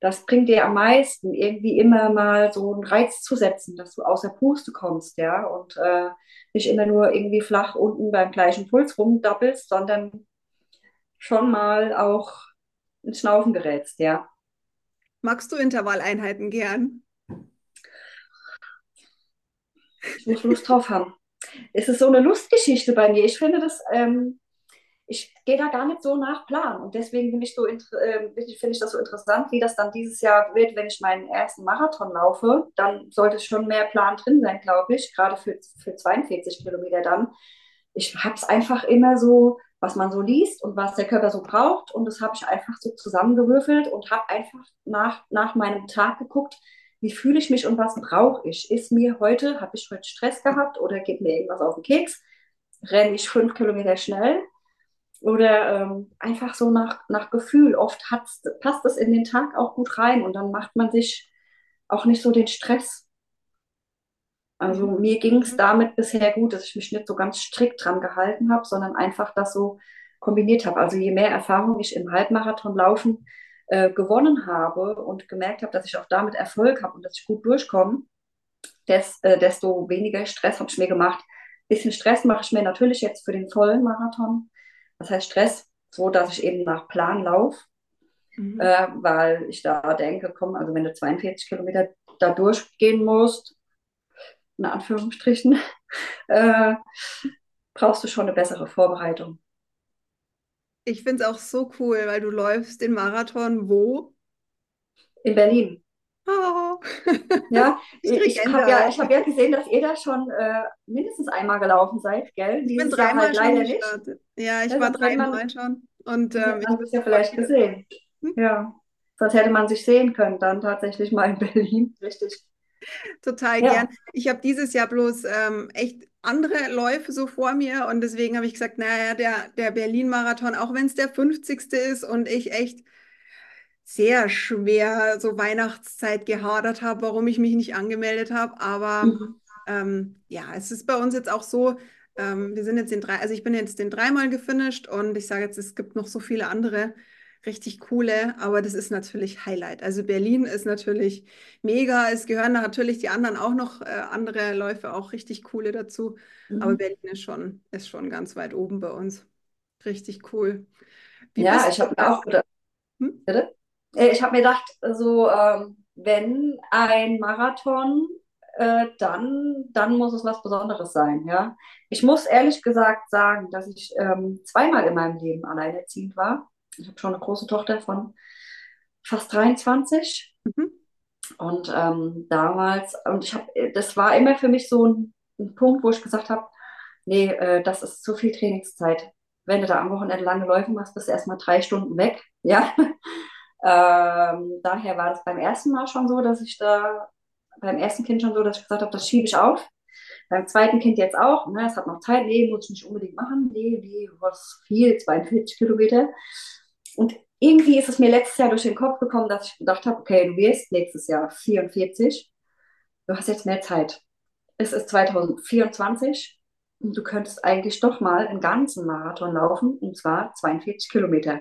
Das bringt dir am meisten, irgendwie immer mal so einen Reiz zu setzen, dass du aus der Puste kommst, ja, und äh, nicht immer nur irgendwie flach unten beim gleichen Puls rumdoppelst, sondern schon mal auch ins Schnaufen gerätst, ja. Magst du Intervalleinheiten gern? Ich muss Lust drauf haben. Es ist so eine Lustgeschichte bei mir. Ich finde das, ähm, ich gehe da gar nicht so nach Plan. Und deswegen finde ich, so, äh, find ich das so interessant, wie das dann dieses Jahr wird, wenn ich meinen ersten Marathon laufe. Dann sollte es schon mehr Plan drin sein, glaube ich, gerade für, für 42 Kilometer dann. Ich habe es einfach immer so was man so liest und was der Körper so braucht. Und das habe ich einfach so zusammengewürfelt und habe einfach nach, nach meinem Tag geguckt, wie fühle ich mich und was brauche ich. Ist mir heute, habe ich heute Stress gehabt oder geht mir irgendwas auf den Keks? Renne ich fünf Kilometer schnell? Oder ähm, einfach so nach, nach Gefühl. Oft passt es in den Tag auch gut rein und dann macht man sich auch nicht so den Stress. Also mhm. mir ging es mhm. damit bisher gut, dass ich mich nicht so ganz strikt dran gehalten habe, sondern einfach das so kombiniert habe. Also je mehr Erfahrung ich im Halbmarathon laufen äh, gewonnen habe und gemerkt habe, dass ich auch damit Erfolg habe und dass ich gut durchkomme, des, äh, desto weniger Stress habe ich mir gemacht. Ein bisschen Stress mache ich mir natürlich jetzt für den vollen Marathon. Das heißt Stress, so dass ich eben nach Plan laufe. mhm. äh, weil ich da denke, komm, also wenn du 42 Kilometer da durchgehen musst, in Anführungsstrichen, äh, brauchst du schon eine bessere Vorbereitung. Ich finde es auch so cool, weil du läufst den Marathon wo? In Berlin. Oh. Ja, ich, ich habe ja, hab ja gesehen, dass ihr da schon äh, mindestens einmal gelaufen seid, gell? Dieses ich bin dreimal halt leider nicht. Ja, ich ja, war dreimal schon. Und ähm, ich habe es ja vielleicht gesehen. Hm? Ja, sonst hätte man sich sehen können, dann tatsächlich mal in Berlin. Richtig. Total ja. gern. Ich habe dieses Jahr bloß ähm, echt andere Läufe so vor mir und deswegen habe ich gesagt, naja, der, der Berlin-Marathon, auch wenn es der 50. ist und ich echt sehr schwer so Weihnachtszeit gehadert habe, warum ich mich nicht angemeldet habe. Aber mhm. ähm, ja, es ist bei uns jetzt auch so, ähm, wir sind jetzt den drei, also ich bin jetzt den dreimal gefinisht und ich sage jetzt, es gibt noch so viele andere richtig coole, aber das ist natürlich Highlight. Also Berlin ist natürlich mega. Es gehören natürlich die anderen auch noch, äh, andere Läufe auch richtig coole dazu. Mhm. Aber Berlin ist schon, ist schon ganz weit oben bei uns. Richtig cool. Wie ja, ich habe mir auch gedacht, hm? bitte? Äh, ich habe mir gedacht, so, ähm, wenn ein Marathon, äh, dann, dann muss es was Besonderes sein. Ja? Ich muss ehrlich gesagt sagen, dass ich ähm, zweimal in meinem Leben alleinerziehend war. Ich habe schon eine große Tochter von fast 23. Mhm. Und ähm, damals, und ich habe, das war immer für mich so ein, ein Punkt, wo ich gesagt habe, nee, äh, das ist zu viel Trainingszeit. Wenn du da am Wochenende lange Läufe machst, bist du erstmal drei Stunden weg. Ja. Ähm, daher war es beim ersten Mal schon so, dass ich da, beim ersten Kind schon so, dass ich gesagt habe, das schiebe ich auf. Beim zweiten Kind jetzt auch, ne, es hat noch Zeit, nee, muss ich nicht unbedingt machen, nee, nee, was viel, 42 Kilometer. Und irgendwie ist es mir letztes Jahr durch den Kopf gekommen, dass ich gedacht habe, okay, du wirst nächstes Jahr 44, du hast jetzt mehr Zeit. Es ist 2024 und du könntest eigentlich doch mal einen ganzen Marathon laufen, und zwar 42 Kilometer.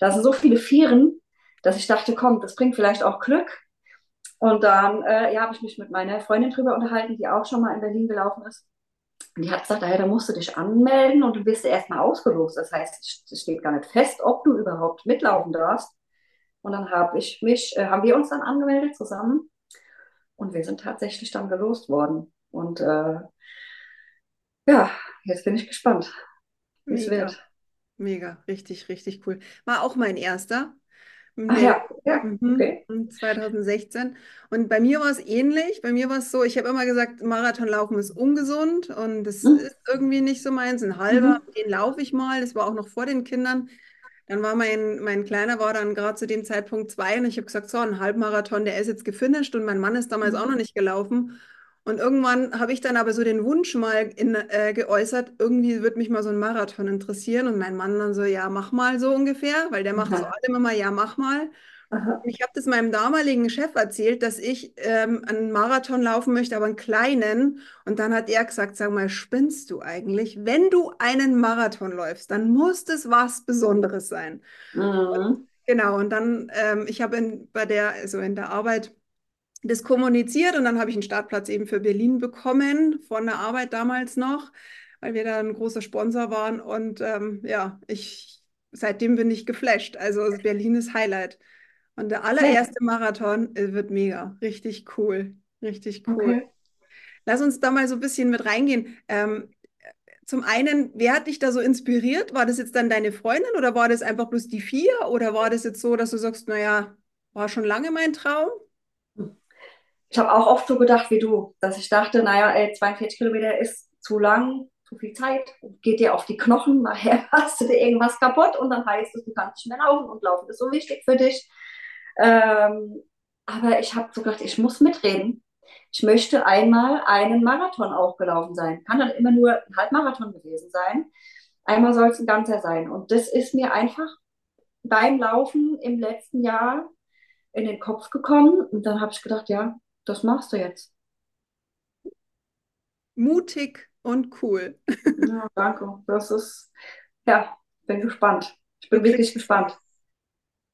Da sind so viele Vieren, dass ich dachte, komm, das bringt vielleicht auch Glück. Und dann äh, ja, habe ich mich mit meiner Freundin drüber unterhalten, die auch schon mal in Berlin gelaufen ist. Und die hat gesagt, daher, da musst du dich anmelden und du wirst erstmal ausgelost. Das heißt, es steht gar nicht fest, ob du überhaupt mitlaufen darfst. Und dann habe ich mich, äh, haben wir uns dann angemeldet zusammen und wir sind tatsächlich dann gelost worden. Und äh, ja, jetzt bin ich gespannt, wie es wird. Mega, richtig, richtig cool. War auch mein erster. Ach ja, ja, mhm. okay. 2016. Und bei mir war es ähnlich. Bei mir war es so, ich habe immer gesagt, Marathonlaufen ist ungesund und das mhm. ist irgendwie nicht so meins. Ein halber, mhm. den laufe ich mal. Das war auch noch vor den Kindern. Dann war mein, mein Kleiner war dann gerade zu dem Zeitpunkt zwei und ich habe gesagt, so ein Halbmarathon, der ist jetzt gefinisht und mein Mann ist damals auch noch mhm. nicht gelaufen. Und irgendwann habe ich dann aber so den Wunsch mal in, äh, geäußert, irgendwie würde mich mal so ein Marathon interessieren. Und mein Mann dann so, ja, mach mal so ungefähr, weil der macht Aha. so alle immer, ja, mach mal. Aha. Ich habe das meinem damaligen Chef erzählt, dass ich ähm, einen Marathon laufen möchte, aber einen kleinen. Und dann hat er gesagt, sag mal, spinnst du eigentlich? Wenn du einen Marathon läufst, dann muss das was Besonderes sein. Mhm. Und, genau, und dann, ähm, ich habe bei der, also in der Arbeit, das kommuniziert und dann habe ich einen Startplatz eben für Berlin bekommen, von der Arbeit damals noch, weil wir da ein großer Sponsor waren. Und ähm, ja, ich seitdem bin ich geflasht. Also Berlin ist Highlight. Und der allererste Marathon äh, wird mega. Richtig cool. Richtig cool. Okay. Lass uns da mal so ein bisschen mit reingehen. Ähm, zum einen, wer hat dich da so inspiriert? War das jetzt dann deine Freundin oder war das einfach bloß die vier? Oder war das jetzt so, dass du sagst, naja, war schon lange mein Traum? Ich habe auch oft so gedacht wie du, dass ich dachte, naja, ey, 42 Kilometer ist zu lang, zu viel Zeit, geht dir auf die Knochen, nachher hast du dir irgendwas kaputt und dann heißt es, du kannst nicht mehr laufen und laufen ist so wichtig für dich. Ähm, aber ich habe so gedacht, ich muss mitreden. Ich möchte einmal einen Marathon auch gelaufen sein. Kann dann immer nur ein Halbmarathon gewesen sein. Einmal soll es ein ganzer sein. Und das ist mir einfach beim Laufen im letzten Jahr in den Kopf gekommen. Und dann habe ich gedacht, ja, das machst du jetzt. Mutig und cool. Ja, danke. Das ist, ja, bin gespannt. Ich bin wirklich gespannt.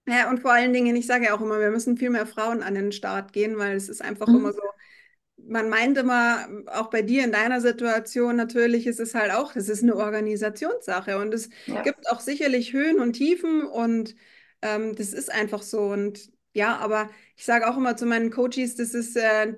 Ja, und vor allen Dingen, ich sage ja auch immer, wir müssen viel mehr Frauen an den Start gehen, weil es ist einfach mhm. immer so, man meint immer, auch bei dir in deiner Situation natürlich, ist es halt auch, das ist eine Organisationssache und es ja. gibt auch sicherlich Höhen und Tiefen und Ähm, das ist einfach so. Und ja, aber ich sage auch immer zu meinen Coaches, das ist äh,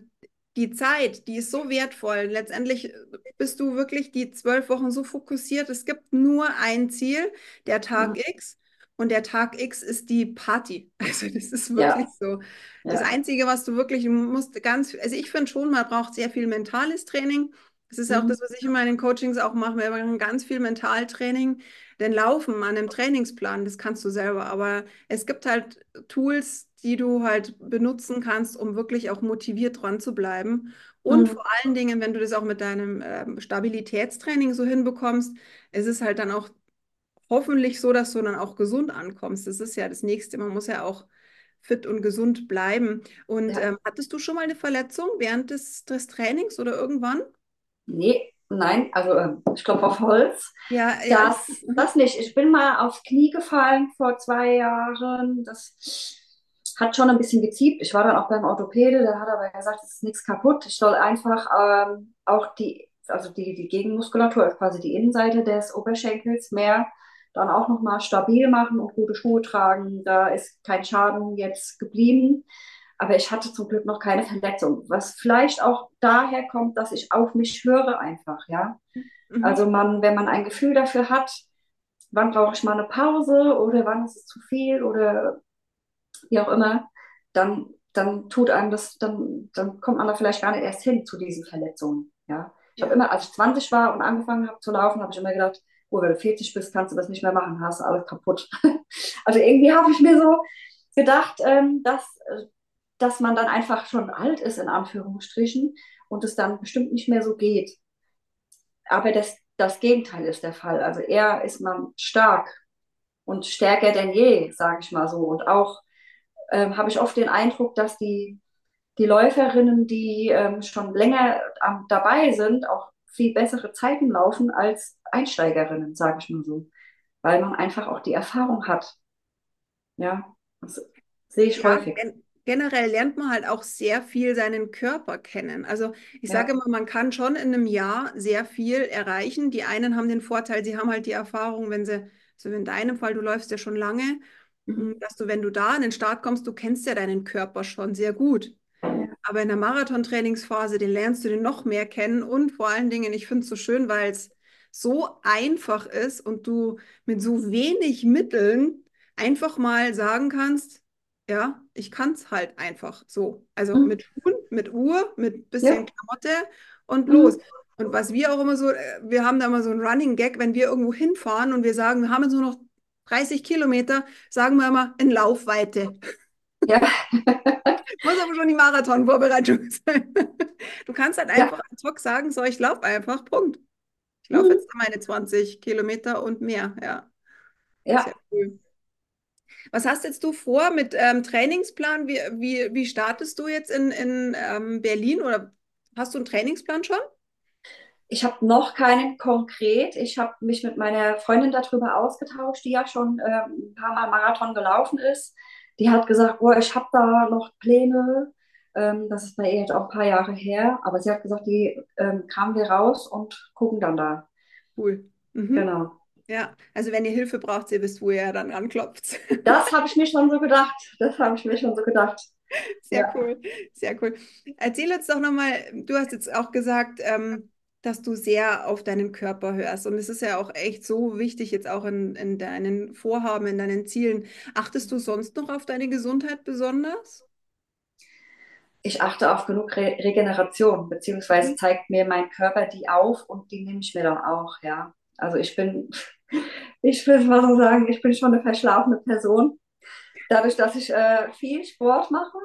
die Zeit, die ist so wertvoll. Letztendlich bist du wirklich die zwölf Wochen so fokussiert. Es gibt nur ein Ziel, der Tag Mhm. X. Und der Tag X ist die Party. Also das ist wirklich Ja, so. Das ja. Einzige, was du wirklich musst, ganz, also ich finde schon, man braucht sehr viel mentales Training. Das ist ja auch Mhm. das, was ich in meinen Coachings auch mache. Wir machen ganz viel Mentaltraining. Denn Laufen an einem Trainingsplan, das kannst du selber. Aber es gibt halt Tools, die du halt benutzen kannst, um wirklich auch motiviert dran zu bleiben. Und Mhm. vor allen Dingen, wenn du das auch mit deinem ähm, Stabilitätstraining so hinbekommst, ist es halt dann auch hoffentlich so, dass du dann auch gesund ankommst. Das ist ja das Nächste. Man muss ja auch fit und gesund bleiben. Und Ja. ähm, hattest du schon mal eine Verletzung während des, des Trainings oder irgendwann? Nee, nein, also ähm, ich klopfe auf Holz. Ja, ja. Das, das nicht. Ich bin mal aufs Knie gefallen vor zwei Jahren. Das hat schon ein bisschen geziebt. Ich war dann auch beim Orthopäde, der hat aber gesagt, es ist nichts kaputt. Ich soll einfach ähm, auch die, also die, die Gegenmuskulatur, also quasi die Innenseite des Oberschenkels mehr dann auch nochmal stabil machen und gute Schuhe tragen. Da ist kein Schaden jetzt geblieben. Aber ich hatte zum Glück noch keine Verletzung, was vielleicht auch daher kommt, dass ich auf mich höre einfach, ja. Mhm. Also man, wenn man ein Gefühl dafür hat, wann brauche ich mal eine Pause oder wann ist es zu viel oder wie auch immer, dann, dann tut einem das, dann, dann kommt man da vielleicht gar nicht erst hin zu diesen Verletzungen. Ja. Ich habe immer, als ich 20 war und angefangen habe zu laufen, habe ich immer gedacht, oh, wenn du 40 bist, kannst du das nicht mehr machen, hast du alles kaputt. Also irgendwie habe ich mir so gedacht, ähm, dass, äh, dass man dann einfach schon alt ist, in Anführungsstrichen, und es dann bestimmt nicht mehr so geht. Aber das, das Gegenteil ist der Fall. Also eher ist man stark und stärker denn je, sage ich mal so. Und auch ähm, habe ich oft den Eindruck, dass die, die Läuferinnen, die ähm, schon länger am, dabei sind, auch viel bessere Zeiten laufen als Einsteigerinnen, sage ich mal so. Weil man einfach auch die Erfahrung hat. Ja, das sehe ich Ja, häufig. gen generell lernt man halt auch sehr viel seinen Körper kennen. Also ich sage Ja, immer, man kann schon in einem Jahr sehr viel erreichen. Die einen haben den Vorteil, sie haben halt die Erfahrung, wenn sie, so in deinem Fall, du läufst ja schon lange, mhm. m, dass du, wenn du da an den Start kommst, du kennst ja deinen Körper schon sehr gut. Aber in der Marathon-Trainingsphase, den lernst du den noch mehr kennen und vor allen Dingen, ich finde es so schön, weil es so einfach ist und du mit so wenig Mitteln einfach mal sagen kannst, ja, ich kann es halt einfach so. Also mhm. mit Schuhen, mit Uhr, mit bisschen ja, Klamotte und mhm. los. Und was wir auch immer so, äh, wir haben da immer so einen Running Gag, wenn wir irgendwo hinfahren und wir sagen, wir haben jetzt nur noch 30 Kilometer, sagen wir immer in Laufweite. ja, Muss aber schon die Marathon-Vorbereitung sein. Du kannst halt ja, einfach ad hoc sagen, so, ich laufe einfach, Punkt. Ich laufe mhm. jetzt meine 20 Kilometer und mehr, ja. Sehr ja. cool. Was hast jetzt du vor mit ähm, Trainingsplan? Wie, wie, wie startest du jetzt in, in ähm, Berlin oder hast du einen Trainingsplan schon? Ich habe noch keinen konkret. Ich habe mich mit meiner Freundin darüber ausgetauscht, die ja schon ähm, ein paar Mal Marathon gelaufen ist. Die hat gesagt, oh, ich habe da noch Pläne. Ähm, das ist bei ihr jetzt auch ein paar Jahre her. Aber sie hat gesagt, die ähm, kramen wir raus und gucken dann da. Cool. Mhm. Genau. Ja, also wenn ihr Hilfe braucht, ihr wisst, wo ihr dann anklopft. Das habe ich mir schon so gedacht. Das habe ich mir schon so gedacht. Sehr Ja. cool, sehr cool. Erzähl uns doch nochmal, du hast jetzt auch gesagt, ähm, dass du sehr auf deinen Körper hörst. Und es ist ja auch echt so wichtig, jetzt auch in, in deinen Vorhaben, in deinen Zielen. Achtest du sonst noch auf deine Gesundheit besonders? Ich achte auf genug Re Regeneration, beziehungsweise Mhm. zeigt mir mein Körper die auf und die nehme ich mir dann auch, ja. Also ich bin, ich will mal so sagen, ich bin schon eine verschlafene Person. Dadurch, dass ich äh, viel Sport mache,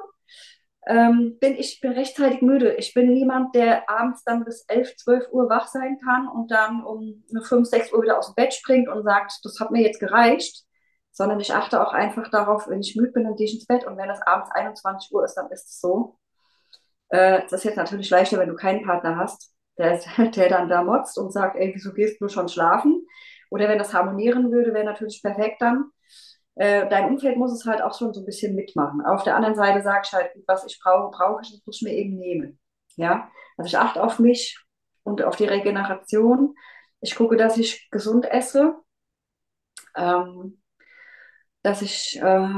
ähm, bin ich bin rechtzeitig müde. Ich bin niemand, der abends dann bis 11, 12 Uhr wach sein kann und dann um 5, 6 Uhr wieder aus dem Bett springt und sagt, das hat mir jetzt gereicht. Sondern ich achte auch einfach darauf, wenn ich müde bin, dann gehe ich ins Bett und wenn es abends 21 Uhr ist, dann ist es so. Äh, das ist jetzt natürlich leichter, wenn du keinen Partner hast, der, der dann da motzt und sagt, ey, wieso gehst du schon schlafen? Oder wenn das harmonieren würde, wäre natürlich perfekt dann. Äh, dein Umfeld muss es halt auch schon so ein bisschen mitmachen. Auf der anderen Seite sage ich halt, was ich brauche, brauche ich, das muss ich mir eben nehmen. Ja, also ich achte auf mich und auf die Regeneration. Ich gucke, dass ich gesund esse. Ähm, dass ich, äh,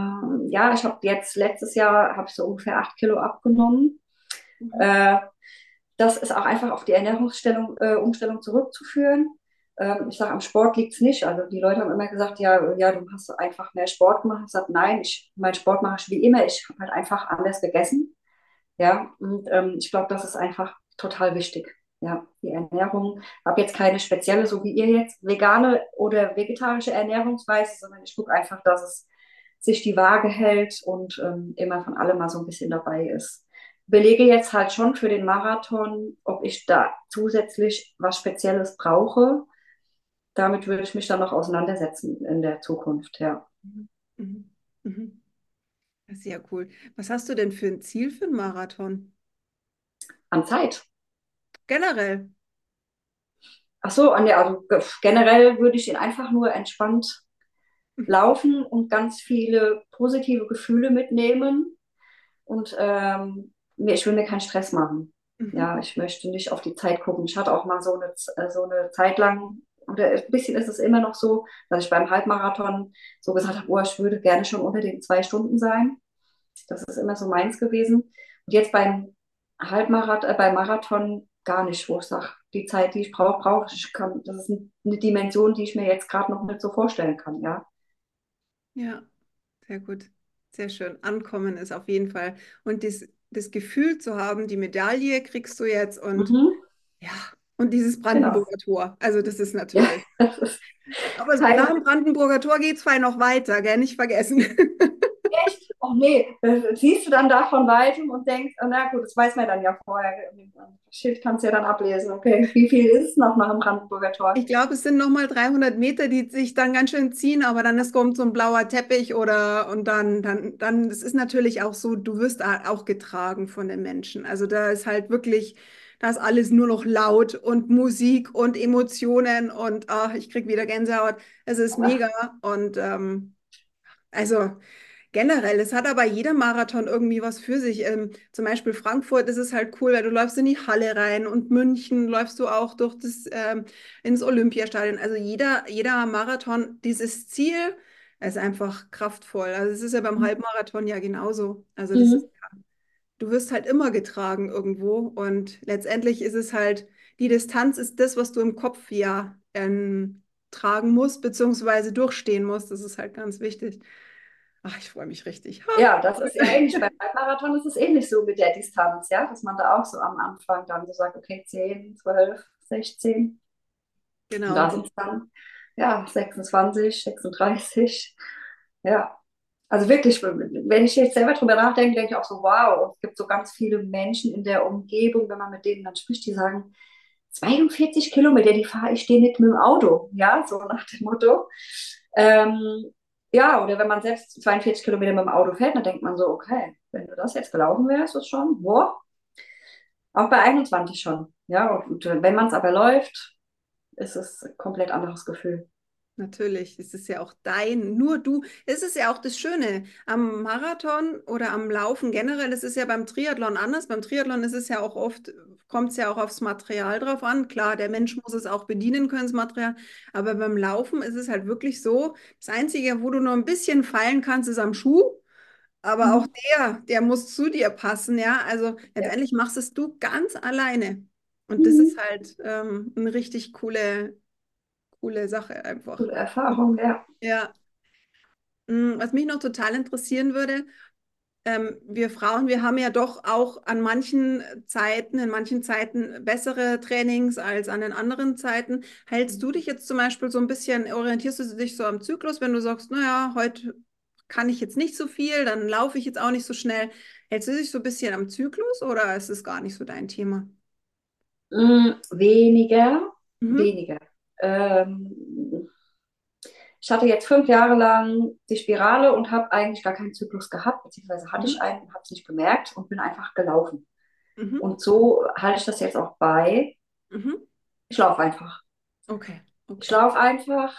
ja, ich habe jetzt letztes Jahr habe ich so ungefähr acht Kilo abgenommen. Mhm. Äh, das ist auch einfach auf die Ernährungsstellung, äh, Umstellung zurückzuführen. Ähm, ich sage, am Sport liegt es nicht. Also die Leute haben immer gesagt, ja, ja, du hast einfach mehr Sport gemacht. Ich sage, nein, ich, mein Sport mache ich wie immer. Ich habe halt einfach anders gegessen. Ja, und ähm, ich glaube, das ist einfach total wichtig. Ja, die Ernährung. Ich habe jetzt keine spezielle, so wie ihr jetzt, vegane oder vegetarische Ernährungsweise, sondern ich gucke einfach, dass es sich die Waage hält und ähm, immer von allem mal so ein bisschen dabei ist. Belege jetzt halt schon für den Marathon, ob ich da zusätzlich was Spezielles brauche. Damit würde ich mich dann noch auseinandersetzen in der Zukunft, ja. Mhm. Mhm. mhm. Sehr cool. Was hast du denn für ein Ziel für einen Marathon? An Zeit. Generell. Ach so, also generell würde ich ihn einfach nur entspannt laufen und ganz viele positive Gefühle mitnehmen. Und ähm, ich will mir keinen Stress machen. Mhm. Ja, ich möchte nicht auf die Zeit gucken. Ich hatte auch mal so eine, äh, so eine Zeit lang, oder ein bisschen ist es immer noch so, dass ich beim Halbmarathon so gesagt habe, oh, ich würde gerne schon unter den zwei Stunden sein. Das ist immer so meins gewesen. Und jetzt beim Halbmarathon, äh, beim Marathon gar nicht, wo ich sage, die Zeit, die ich brauche, brauche ich. Kann, das ist eine Dimension, die ich mir jetzt gerade noch nicht so vorstellen kann, ja. Ja, sehr gut. Sehr schön. Ankommen ist auf jeden Fall. Und das, das Gefühl zu haben, die Medaille kriegst du jetzt und mhm. ja, und dieses genau. Brandenburger genau. Tor. Also das ist natürlich. Ja, das ist Aber nach dem Brandenburger Tor geht es fein noch weiter, gell? Nicht vergessen. Echt? Oh nee, das siehst du dann da von weitem und denkst, oh, na gut, das weiß man dann ja vorher. Das Schild kannst du ja dann ablesen. Okay, wie viel ist es noch nach dem Brandenburger Tor? Ich glaube, es sind nochmal 300 Meter, die sich dann ganz schön ziehen, aber dann ist, kommt so ein blauer Teppich oder und dann, dann, dann, es ist natürlich auch so, du wirst auch getragen von den Menschen. Also da ist halt wirklich da ist alles nur noch laut und Musik und Emotionen und ach, ich kriege wieder Gänsehaut. Es ist mega und ähm, also generell, es hat aber jeder Marathon irgendwie was für sich. Ähm, zum Beispiel Frankfurt ist es halt cool, weil du läufst in die Halle rein und München läufst du auch durch das ähm, ins Olympiastadion. Also jeder, jeder Marathon, dieses Ziel ist einfach kraftvoll. Also es ist ja beim mhm. Halbmarathon ja genauso. Also das mhm. ist, du wirst halt immer getragen irgendwo und letztendlich ist es halt, die Distanz ist das, was du im Kopf ja ähm, tragen musst, beziehungsweise durchstehen musst. Das ist halt ganz wichtig. Ach, ich freue mich richtig. Ja, das ist ähnlich. Beim Halbmarathon ist es ähnlich so mit der Distanz, ja, dass man da auch so am Anfang dann so sagt, okay, 10, 12, 16. Genau. Und da sind es dann, ja, 26, 36. Ja. Also wirklich, wenn ich jetzt selber drüber nachdenke, denke ich auch so, wow, und es gibt so ganz viele Menschen in der Umgebung, wenn man mit denen dann spricht, die sagen, 42 Kilometer, die fahre ich dir nicht mit dem Auto, ja, so nach dem Motto. Ähm, ja, oder wenn man selbst 42 Kilometer mit dem Auto fährt, dann denkt man so, okay, wenn du das jetzt gelaufen wärst, ist schon, boah, auch bei 21 schon. Ja, und wenn man es aber läuft, ist es ein komplett anderes Gefühl. Natürlich, es ist ja auch dein, nur du. Es ist ja auch das Schöne am Marathon oder am Laufen generell. Es ist ja beim Triathlon anders. Beim Triathlon ist es ja auch oft, kommt es ja auch aufs Material drauf an. Klar, der Mensch muss es auch bedienen können, das Material. Aber beim Laufen ist es halt wirklich so, das Einzige, wo du nur ein bisschen fallen kannst, ist am Schuh. Aber mhm. auch der, der muss zu dir passen, ja. Also letztendlich ja. machst es du ganz alleine. Und mhm. das ist halt ähm, eine richtig coole coole Sache einfach. Coole Erfahrung, ja. Ja. Mm, was mich noch total interessieren würde, ähm, wir Frauen, wir haben ja doch auch an manchen Zeiten, in manchen Zeiten bessere Trainings als an den anderen Zeiten. Hältst du dich jetzt zum Beispiel so ein bisschen, orientierst du dich so am Zyklus, wenn du sagst, naja, heute kann ich jetzt nicht so viel, dann laufe ich jetzt auch nicht so schnell. Hältst du dich so ein bisschen am Zyklus oder ist es gar nicht so dein Thema? Mm, weniger, mhm. weniger. Ähm, ich hatte jetzt fünf Jahre lang die Spirale und habe eigentlich gar keinen Zyklus gehabt, beziehungsweise hatte mhm. ich einen und habe es nicht gemerkt und bin einfach gelaufen. Mhm. Und so halte ich das jetzt auch bei. Mhm. Ich laufe einfach. Okay. okay. Ich laufe einfach.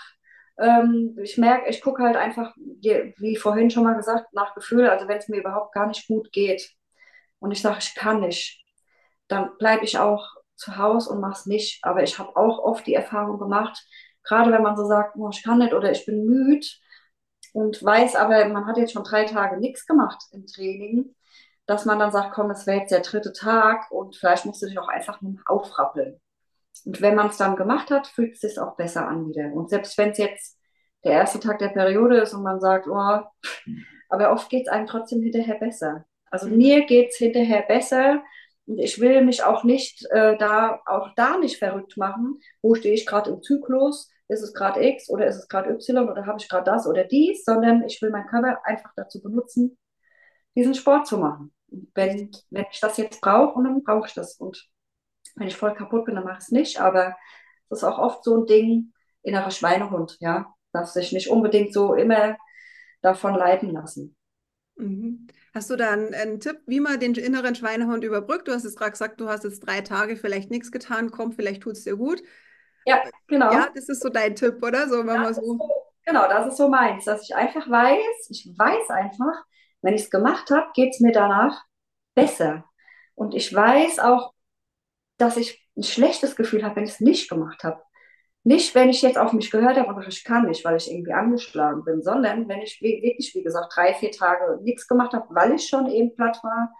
Ähm, ich merke, ich gucke halt einfach, wie vorhin schon mal gesagt, nach Gefühl. Also wenn es mir überhaupt gar nicht gut geht und ich sage, ich kann nicht, dann bleibe ich auch zu Hause und mache es nicht. Aber ich habe auch oft die Erfahrung gemacht, gerade wenn man so sagt, oh, ich kann nicht oder ich bin müde, und weiß aber, man hat jetzt schon drei Tage nichts gemacht im Training, dass man dann sagt, komm, es wäre jetzt der dritte Tag und vielleicht musst du dich auch einfach nur aufrappeln. Und wenn man es dann gemacht hat, fühlt es sich auch besser an wieder. Und selbst wenn es jetzt der erste Tag der Periode ist und man sagt, oh, aber oft geht es einem trotzdem hinterher besser. Also mir geht es hinterher besser und ich will mich auch nicht äh, da, auch da nicht verrückt machen. Wo stehe ich gerade im Zyklus? Ist es gerade X oder ist es gerade Y oder habe ich gerade das oder dies? Sondern ich will meinen Körper einfach dazu benutzen, diesen Sport zu machen. Wenn, wenn ich das jetzt brauche, dann brauche ich das. Und wenn ich voll kaputt bin, dann mache ich es nicht. Aber das ist auch oft so ein Ding, innerer Schweinehund, ja. Darf sich nicht unbedingt so immer davon leiten lassen. Mhm. Hast du da einen, einen, Tipp, wie man den inneren Schweinehund überbrückt? Du hast es gerade gesagt, du hast jetzt drei Tage vielleicht nichts getan, komm, vielleicht tut es dir gut. Ja, genau. Ja, das ist so dein Tipp, oder? So, wenn man so... so. Genau, das ist so meins, dass ich einfach weiß, ich weiß einfach, wenn ich es gemacht habe, geht es mir danach besser. Und ich weiß auch, dass ich ein schlechtes Gefühl habe, wenn ich es nicht gemacht habe. Nicht, wenn ich jetzt auf mich gehört habe und ich kann nicht, weil ich irgendwie angeschlagen bin, sondern wenn ich wirklich, wie gesagt, drei, vier Tage nichts gemacht habe, weil ich schon eben platt war,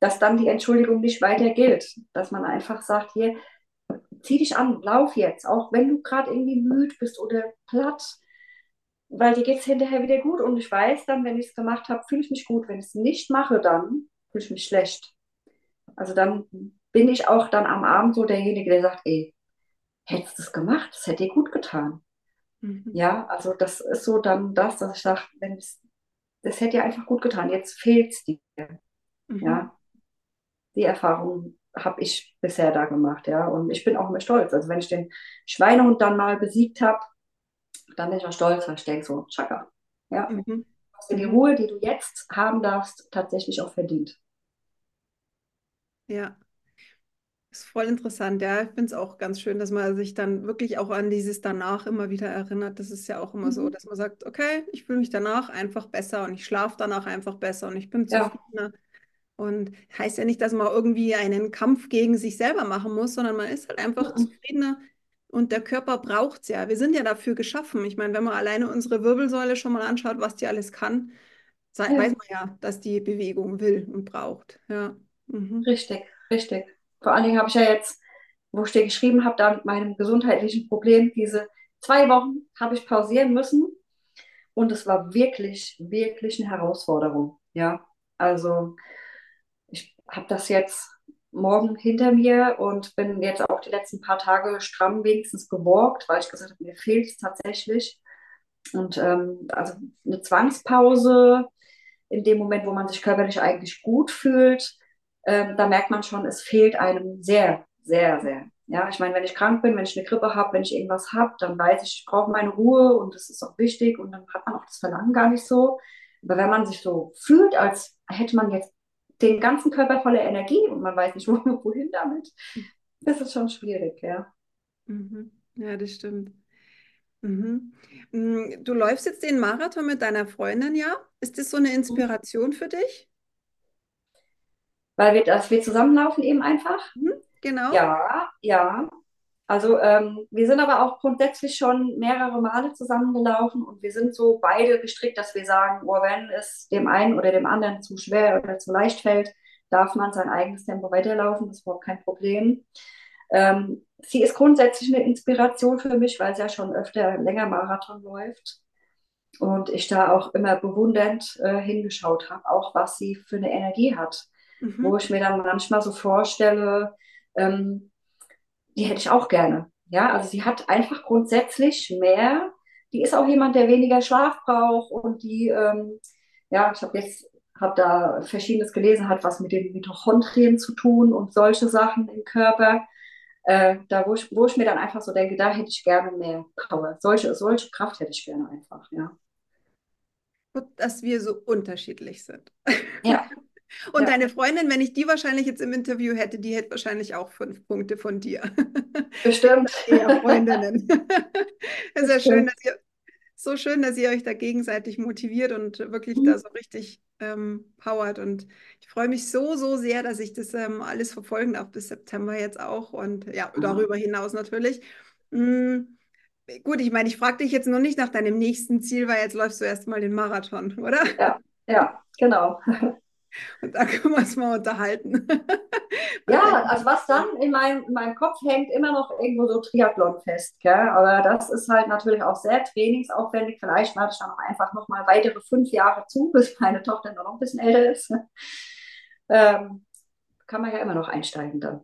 dass dann die Entschuldigung nicht weiter gilt. Dass man einfach sagt, hier, zieh dich an, lauf jetzt, auch wenn du gerade irgendwie müde bist oder platt, weil dir geht es hinterher wieder gut und ich weiß dann, wenn ich es gemacht habe, fühle ich mich gut. Wenn ich es nicht mache, dann fühle ich mich schlecht. Also dann bin ich auch dann am Abend so derjenige, der sagt, ey, hättest du es gemacht, das hätte dir gut getan. Mhm. Ja, also das ist so dann das, dass ich sage, wenn es, das hätte dir einfach gut getan, jetzt fehlt es dir. Mhm. Ja, die Erfahrung habe ich bisher da gemacht, ja, und ich bin auch immer stolz. Also wenn ich den Schweinehund dann mal besiegt habe, dann bin ich auch stolz, weil ich denke so, tschakka, ja, mhm. hast du die mhm. Ruhe, die du jetzt haben darfst, tatsächlich auch verdient. Ja, ist voll interessant, ja. Ich finde es auch ganz schön, dass man sich dann wirklich auch an dieses danach immer wieder erinnert. Das ist ja auch immer mhm. so, dass man sagt, okay, ich fühle mich danach einfach besser und ich schlafe danach einfach besser und ich bin zufriedener. Ja. Und heißt ja nicht, dass man irgendwie einen Kampf gegen sich selber machen muss, sondern man ist halt einfach mhm. zufriedener und der Körper braucht es ja. Wir sind ja dafür geschaffen. Ich meine, wenn man alleine unsere Wirbelsäule schon mal anschaut, was die alles kann, ja. weiß man ja, dass die Bewegung will und braucht. Ja. Mhm. Richtig, richtig. Vor allen Dingen habe ich ja jetzt, wo ich dir geschrieben habe, da mit meinem gesundheitlichen Problem, diese zwei Wochen habe ich pausieren müssen. Und es war wirklich, wirklich eine Herausforderung. Ja, also ich habe das jetzt morgen hinter mir und bin jetzt auch die letzten paar Tage stramm wenigstens geworgt, weil ich gesagt habe, mir fehlt es tatsächlich. Und ähm, also eine Zwangspause in dem Moment, wo man sich körperlich eigentlich gut fühlt, ähm, da merkt man schon, es fehlt einem sehr, sehr, sehr. Ja, ich meine, wenn ich krank bin, wenn ich eine Grippe habe, wenn ich irgendwas habe, dann weiß ich, ich brauche meine Ruhe und das ist auch wichtig und dann hat man auch das Verlangen gar nicht so. Aber wenn man sich so fühlt, als hätte man jetzt den ganzen Körper voller Energie und man weiß nicht, wohin damit, das ist schon schwierig, ja. Mhm. Ja, das stimmt. Mhm. Mm, du läufst jetzt den Marathon mit deiner Freundin, ja? Ist das so eine Inspiration für dich? Weil wir, dass wir zusammenlaufen eben einfach. Mhm, genau. Ja, ja. Also ähm, wir sind aber auch grundsätzlich schon mehrere Male zusammengelaufen und wir sind so beide gestrickt, dass wir sagen, oh, wenn es dem einen oder dem anderen zu schwer oder zu leicht fällt, darf man sein eigenes Tempo weiterlaufen, das ist überhaupt kein Problem. Ähm, sie ist grundsätzlich eine Inspiration für mich, weil sie ja schon öfter länger Marathon läuft und ich da auch immer bewundernd äh, hingeschaut habe, auch was sie für eine Energie hat mhm. wo ich mir dann manchmal so vorstelle, ähm, die hätte ich auch gerne. Ja, also sie hat einfach grundsätzlich mehr. Die ist auch jemand, der weniger Schlaf braucht und die, ähm, ja, ich habe jetzt habe da verschiedenes gelesen, hat was mit den Mitochondrien zu tun und solche Sachen im Körper. Äh, da wo ich, wo ich mir dann einfach so denke, da hätte ich gerne mehr Power. Solche, solche Kraft hätte ich gerne einfach, ja. Dass wir so unterschiedlich sind. Ja, Und ja. deine Freundin, wenn ich die wahrscheinlich jetzt im Interview hätte, die hätte wahrscheinlich auch fünf Punkte von dir. Bestimmt. Eher Freundinnen. Es ist ja schön, dass ihr so schön, dass ihr euch da gegenseitig motiviert und wirklich mhm. da so richtig ähm, powert. Und ich freue mich so, so sehr, dass ich das ähm, alles verfolgen darf bis September jetzt auch und ja, darüber hinaus natürlich. Mhm. gut, ich meine, ich frage dich jetzt noch nicht nach deinem nächsten Ziel, weil jetzt läufst du erstmal den Marathon, oder? Ja, ja, genau. Und da können wir uns mal unterhalten. Ja, also was dann in meinem, in meinem Kopf hängt immer noch irgendwo so Triathlon fest, gell? aber das ist halt natürlich auch sehr trainingsaufwendig. Vielleicht mache ich dann auch einfach noch mal weitere fünf Jahre zu, bis meine Tochter noch ein bisschen älter ist. Ähm, kann man ja immer noch einsteigen dann.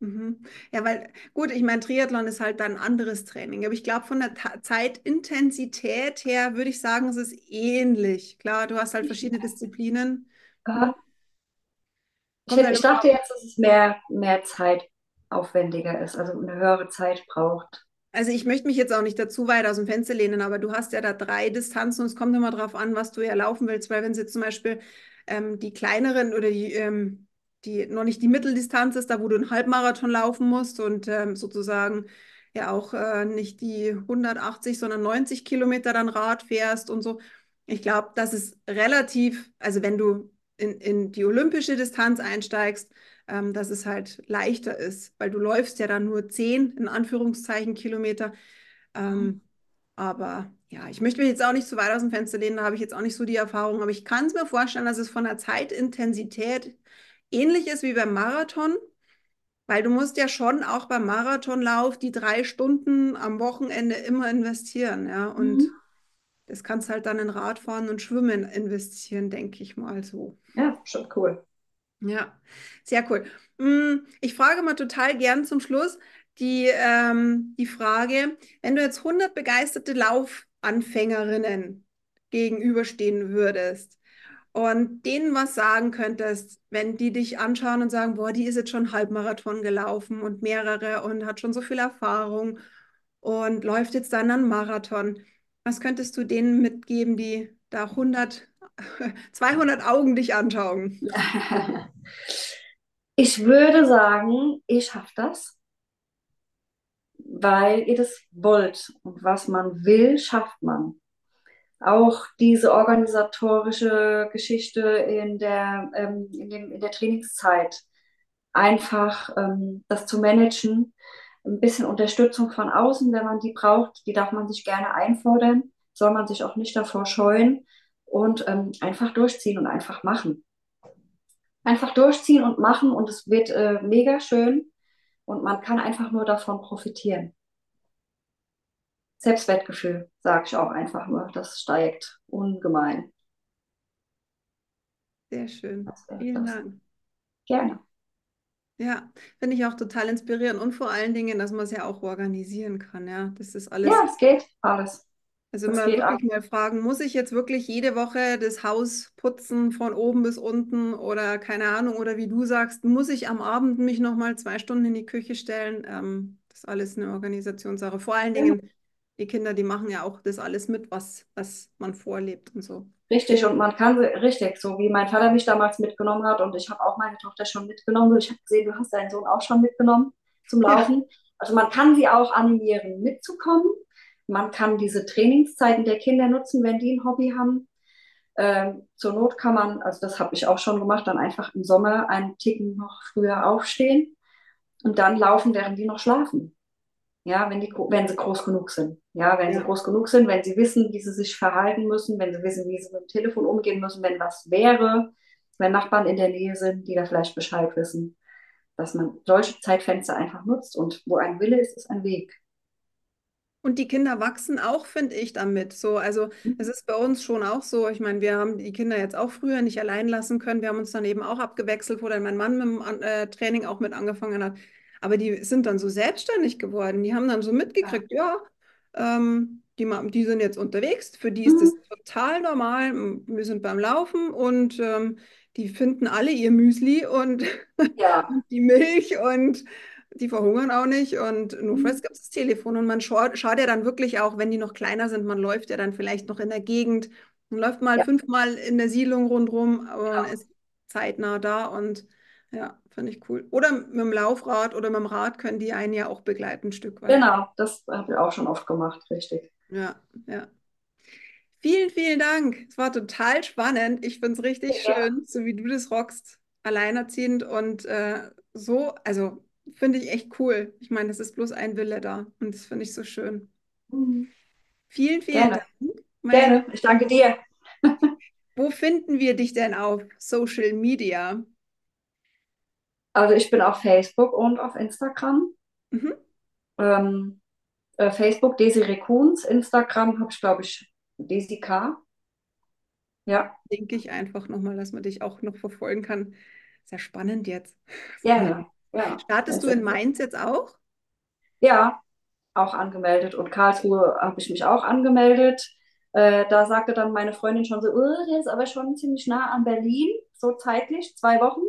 Mhm. Ja, weil gut, ich meine, Triathlon ist halt dann ein anderes Training, aber ich glaube, von der Ta Zeitintensität her würde ich sagen, es ist ähnlich. Klar, du hast halt verschiedene Disziplinen. Aha. Ich, ich dachte jetzt, dass es mehr, mehr Zeit aufwendiger ist, also eine höhere Zeit braucht. Also ich möchte mich jetzt auch nicht dazu weit aus dem Fenster lehnen, aber du hast ja da drei Distanzen und es kommt immer darauf an, was du ja laufen willst, weil wenn es jetzt zum Beispiel ähm, die kleineren oder die ähm, die noch nicht die Mitteldistanz ist, da wo du einen Halbmarathon laufen musst und ähm, sozusagen ja auch äh, nicht die 180, sondern 90 Kilometer dann Rad fährst und so. Ich glaube, das ist relativ, also wenn du in, in die olympische Distanz einsteigst, ähm, dass es halt leichter ist, weil du läufst ja dann nur 10 in Anführungszeichen Kilometer. Ähm, aber ja, ich möchte mich jetzt auch nicht zu weit aus dem Fenster lehnen, da habe ich jetzt auch nicht so die Erfahrung, aber ich kann es mir vorstellen, dass es von der Zeitintensität ähnlich ist wie beim Marathon, weil du musst ja schon auch beim Marathonlauf die drei Stunden am Wochenende immer investieren, ja. Und mhm. Das kannst halt dann in Radfahren und Schwimmen investieren, denke ich mal so. Ja, schon cool. Ja, sehr cool. Hm, ich frage mal total gern zum Schluss die, ähm, die Frage, wenn du jetzt 100 begeisterte Laufanfängerinnen gegenüberstehen würdest, und denen was sagen könntest, wenn die dich anschauen und sagen, boah, die ist jetzt schon Halbmarathon gelaufen und mehrere und hat schon so viel Erfahrung und läuft jetzt dann einen Marathon. Was könntest du denen mitgeben, die da 100, 200 Augen dich anschauen? Ich würde sagen, ihr schafft das, weil ihr das wollt. Und was man will, schafft man auch diese organisatorische Geschichte in der, ähm, in, dem, in der Trainingszeit einfach ähm, das zu managen. Ein bisschen Unterstützung von außen, wenn man die braucht, die darf man sich gerne einfordern, soll man sich auch nicht davor scheuen und ähm, einfach durchziehen und einfach machen. Einfach durchziehen und machen und es wird äh, mega schön und man kann einfach nur davon profitieren. Selbstwertgefühl, sage ich auch einfach nur. Das steigt ungemein. Sehr schön. Vielen Dank. Gerne. Ja, finde ich auch total inspirierend und vor allen Dingen, dass man es ja auch organisieren kann. Ja, das ist alles. Ja, es geht alles. Also das mal wirklich ab. mal fragen, muss ich jetzt wirklich jede Woche das Haus putzen von oben bis unten oder keine Ahnung, oder wie du sagst, muss ich am Abend mich nochmal zwei Stunden in die Küche stellen? Ähm, das ist alles eine Organisationssache. Vor allen Dingen, die Kinder, die machen ja auch das alles mit, was, was man vorlebt und so. Richtig, und man kann, richtig, so wie mein Vater mich damals mitgenommen hat und ich habe auch meine Tochter schon mitgenommen. Ich habe gesehen, du hast deinen Sohn auch schon mitgenommen zum Laufen. Ja. Also man kann sie auch animieren, mitzukommen. Man kann diese Trainingszeiten der Kinder nutzen, wenn die ein Hobby haben. Ähm, zur Not kann man, also das habe ich auch schon gemacht, dann einfach im Sommer einen Ticken noch früher aufstehen und dann laufen, während die noch schlafen. Ja, wenn, die, wenn sie groß genug sind. Ja, wenn ja. sie groß genug sind, wenn sie wissen, wie sie sich verhalten müssen, wenn sie wissen, wie sie mit dem Telefon umgehen müssen, wenn was wäre, wenn Nachbarn in der Nähe sind, die da vielleicht Bescheid wissen, dass man solche Zeitfenster einfach nutzt und wo ein Wille ist, ist ein Weg. Und die Kinder wachsen auch, finde ich, damit. So, also mhm. es ist bei uns schon auch so. Ich meine, wir haben die Kinder jetzt auch früher nicht allein lassen können. Wir haben uns dann eben auch abgewechselt, wo dann mein Mann mit dem äh, Training auch mit angefangen hat. Aber die sind dann so selbstständig geworden. Die haben dann so mitgekriegt, ja, ja ähm, die, die sind jetzt unterwegs. Für die ist mhm. das total normal. Wir sind beim Laufen und ähm, die finden alle ihr Müsli und ja. die Milch und die verhungern auch nicht. Und nur mhm. gibt es das Telefon. Und man schaut, schaut ja dann wirklich auch, wenn die noch kleiner sind, man läuft ja dann vielleicht noch in der Gegend. Man läuft mal ja. fünfmal in der Siedlung rundherum, aber ja. man ist zeitnah da und ja, finde ich cool. Oder mit dem Laufrad oder mit dem Rad können die einen ja auch begleiten, ein Stück weit. Genau, das habe ich auch schon oft gemacht, richtig. Ja, ja. Vielen, vielen Dank. Es war total spannend. Ich finde es richtig ja. schön, so wie du das rockst, alleinerziehend und äh, so, also finde ich echt cool. Ich meine, es ist bloß ein Wille da und das finde ich so schön. Mhm. Vielen, vielen Gerne. Dank. Gerne, ich danke dir. Wo finden wir dich denn auf Social Media? Also ich bin auf Facebook und auf Instagram. Mhm. Ähm, äh, Facebook Desiree Kuhns, Instagram habe ich, glaube ich, Desi K. Ja, Denke ich einfach nochmal, dass man dich auch noch verfolgen kann. Sehr spannend jetzt. gerne. Ja, Startest du Also, in Mainz jetzt auch? ja, auch angemeldet. Und Karlsruhe habe ich mich auch angemeldet. Äh, da sagte dann meine Freundin schon so, oh, der ist aber schon ziemlich nah an Berlin, so zeitlich, zwei Wochen.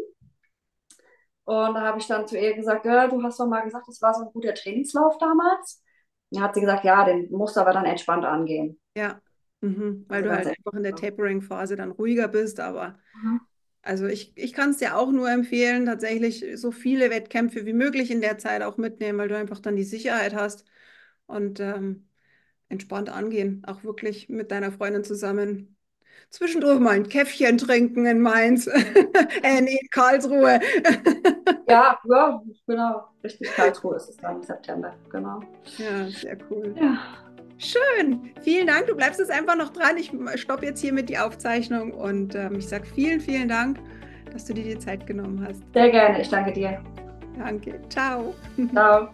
Und da habe ich dann zu ihr gesagt, ja, du hast doch mal gesagt, das war so ein guter Trainingslauf damals. Dann hat sie gesagt, ja, den musst du aber dann entspannt angehen. Ja, mhm. Weil Also du halt einfach in der. Tapering-Phase dann ruhiger bist, aber Mhm. also ich, ich kann es dir auch nur empfehlen, tatsächlich so viele Wettkämpfe wie möglich in der Zeit auch mitnehmen, weil du einfach dann die Sicherheit hast und ähm, entspannt angehen, auch wirklich mit deiner Freundin zusammen. Zwischendurch mal ein Käffchen trinken in Mainz, äh, nee, in Karlsruhe. Ja, ja, genau. Richtig Karlsruhe ist es dann im September, genau. Ja, sehr cool. Ja, Schön. Vielen Dank. Du bleibst jetzt einfach noch dran. Ich stoppe jetzt hiermit die Aufzeichnung und ähm, ich sage vielen, vielen Dank, dass du dir die Zeit genommen hast. sehr gerne. Ich danke dir. Danke. Ciao. Ciao.